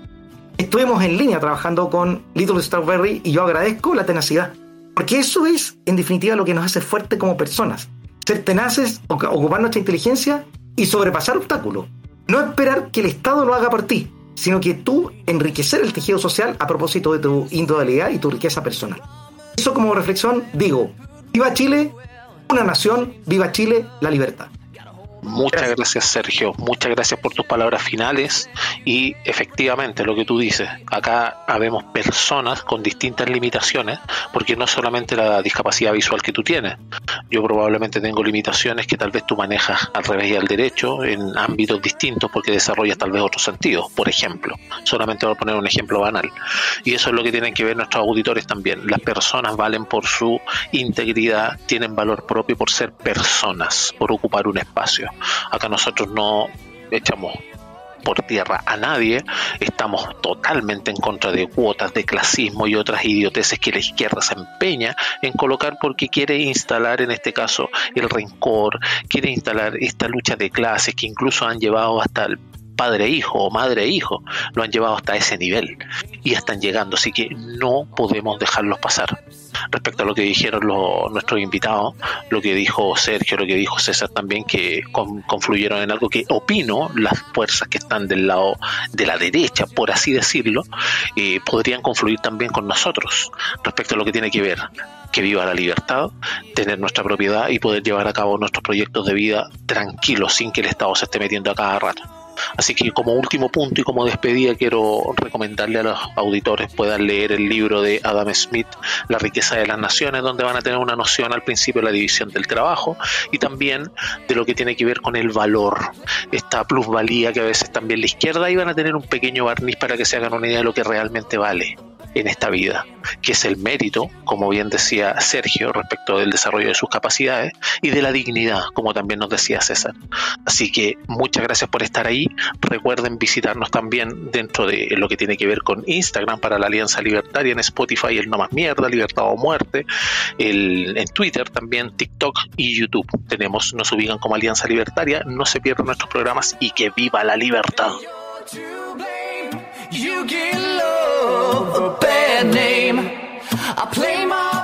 Estuvimos en línea trabajando con Little Strawberry y yo agradezco la tenacidad. Porque eso es, en definitiva, lo que nos hace fuertes como personas. Ser tenaces, ocupar nuestra inteligencia y sobrepasar obstáculos. No esperar que el Estado lo haga por ti, sino que tú enriquecer el tejido social a propósito de tu individualidad y tu riqueza personal. Eso como reflexión digo, viva Chile, una nación, viva Chile, la libertad. Muchas gracias. Sergio, muchas gracias por tus palabras finales. Y efectivamente lo que tú dices, acá habemos personas con distintas limitaciones porque no solamente la discapacidad visual que tú tienes, yo probablemente tengo limitaciones que tal vez tú manejas al revés y al derecho en ámbitos distintos porque desarrollas tal vez otros sentidos, por ejemplo, solamente voy a poner un ejemplo banal. Y eso es lo que tienen que ver nuestros auditores también, las personas valen por su integridad, tienen valor propio por ser personas, por ocupar un espacio Acá nosotros no echamos por tierra a nadie, estamos totalmente en contra de cuotas de clasismo y otras idioteces que la izquierda se empeña en colocar porque quiere instalar en este caso el rencor, quiere instalar esta lucha de clases que incluso han llevado hasta el padre-hijo o madre-hijo, lo han llevado hasta ese nivel y están llegando, así que no podemos dejarlos pasar. Respecto a lo que dijeron los, nuestros invitados, lo que dijo Sergio, lo que dijo César también, que confluyeron en algo que opino, las fuerzas que están del lado de la derecha, por así decirlo, eh, podrían confluir también con nosotros respecto a lo que tiene que ver que viva la libertad, tener nuestra propiedad y poder llevar a cabo nuestros proyectos de vida tranquilos, sin que el Estado se esté metiendo a cada rato. Así que como último punto y como despedida quiero recomendarle a los auditores puedan leer el libro de Adam Smith, La riqueza de las naciones, donde van a tener una noción al principio de la división del trabajo y también de lo que tiene que ver con el valor, esta plusvalía que a veces también la izquierda y van a tener un pequeño barniz para que se hagan una idea de lo que realmente vale en esta vida, que es el mérito, como bien decía Sergio, respecto del desarrollo de sus capacidades, y de la dignidad, como también nos decía César. Así que muchas gracias por estar ahí. Recuerden visitarnos también dentro de lo que tiene que ver con Instagram para la Alianza Libertaria, en Spotify el No Más Mierda, Libertad o Muerte, el, en Twitter también, TikTok y YouTube. Tenemos, nos ubican como Alianza Libertaria, no se pierdan nuestros programas y que viva la libertad. You get love, a bad name. I play my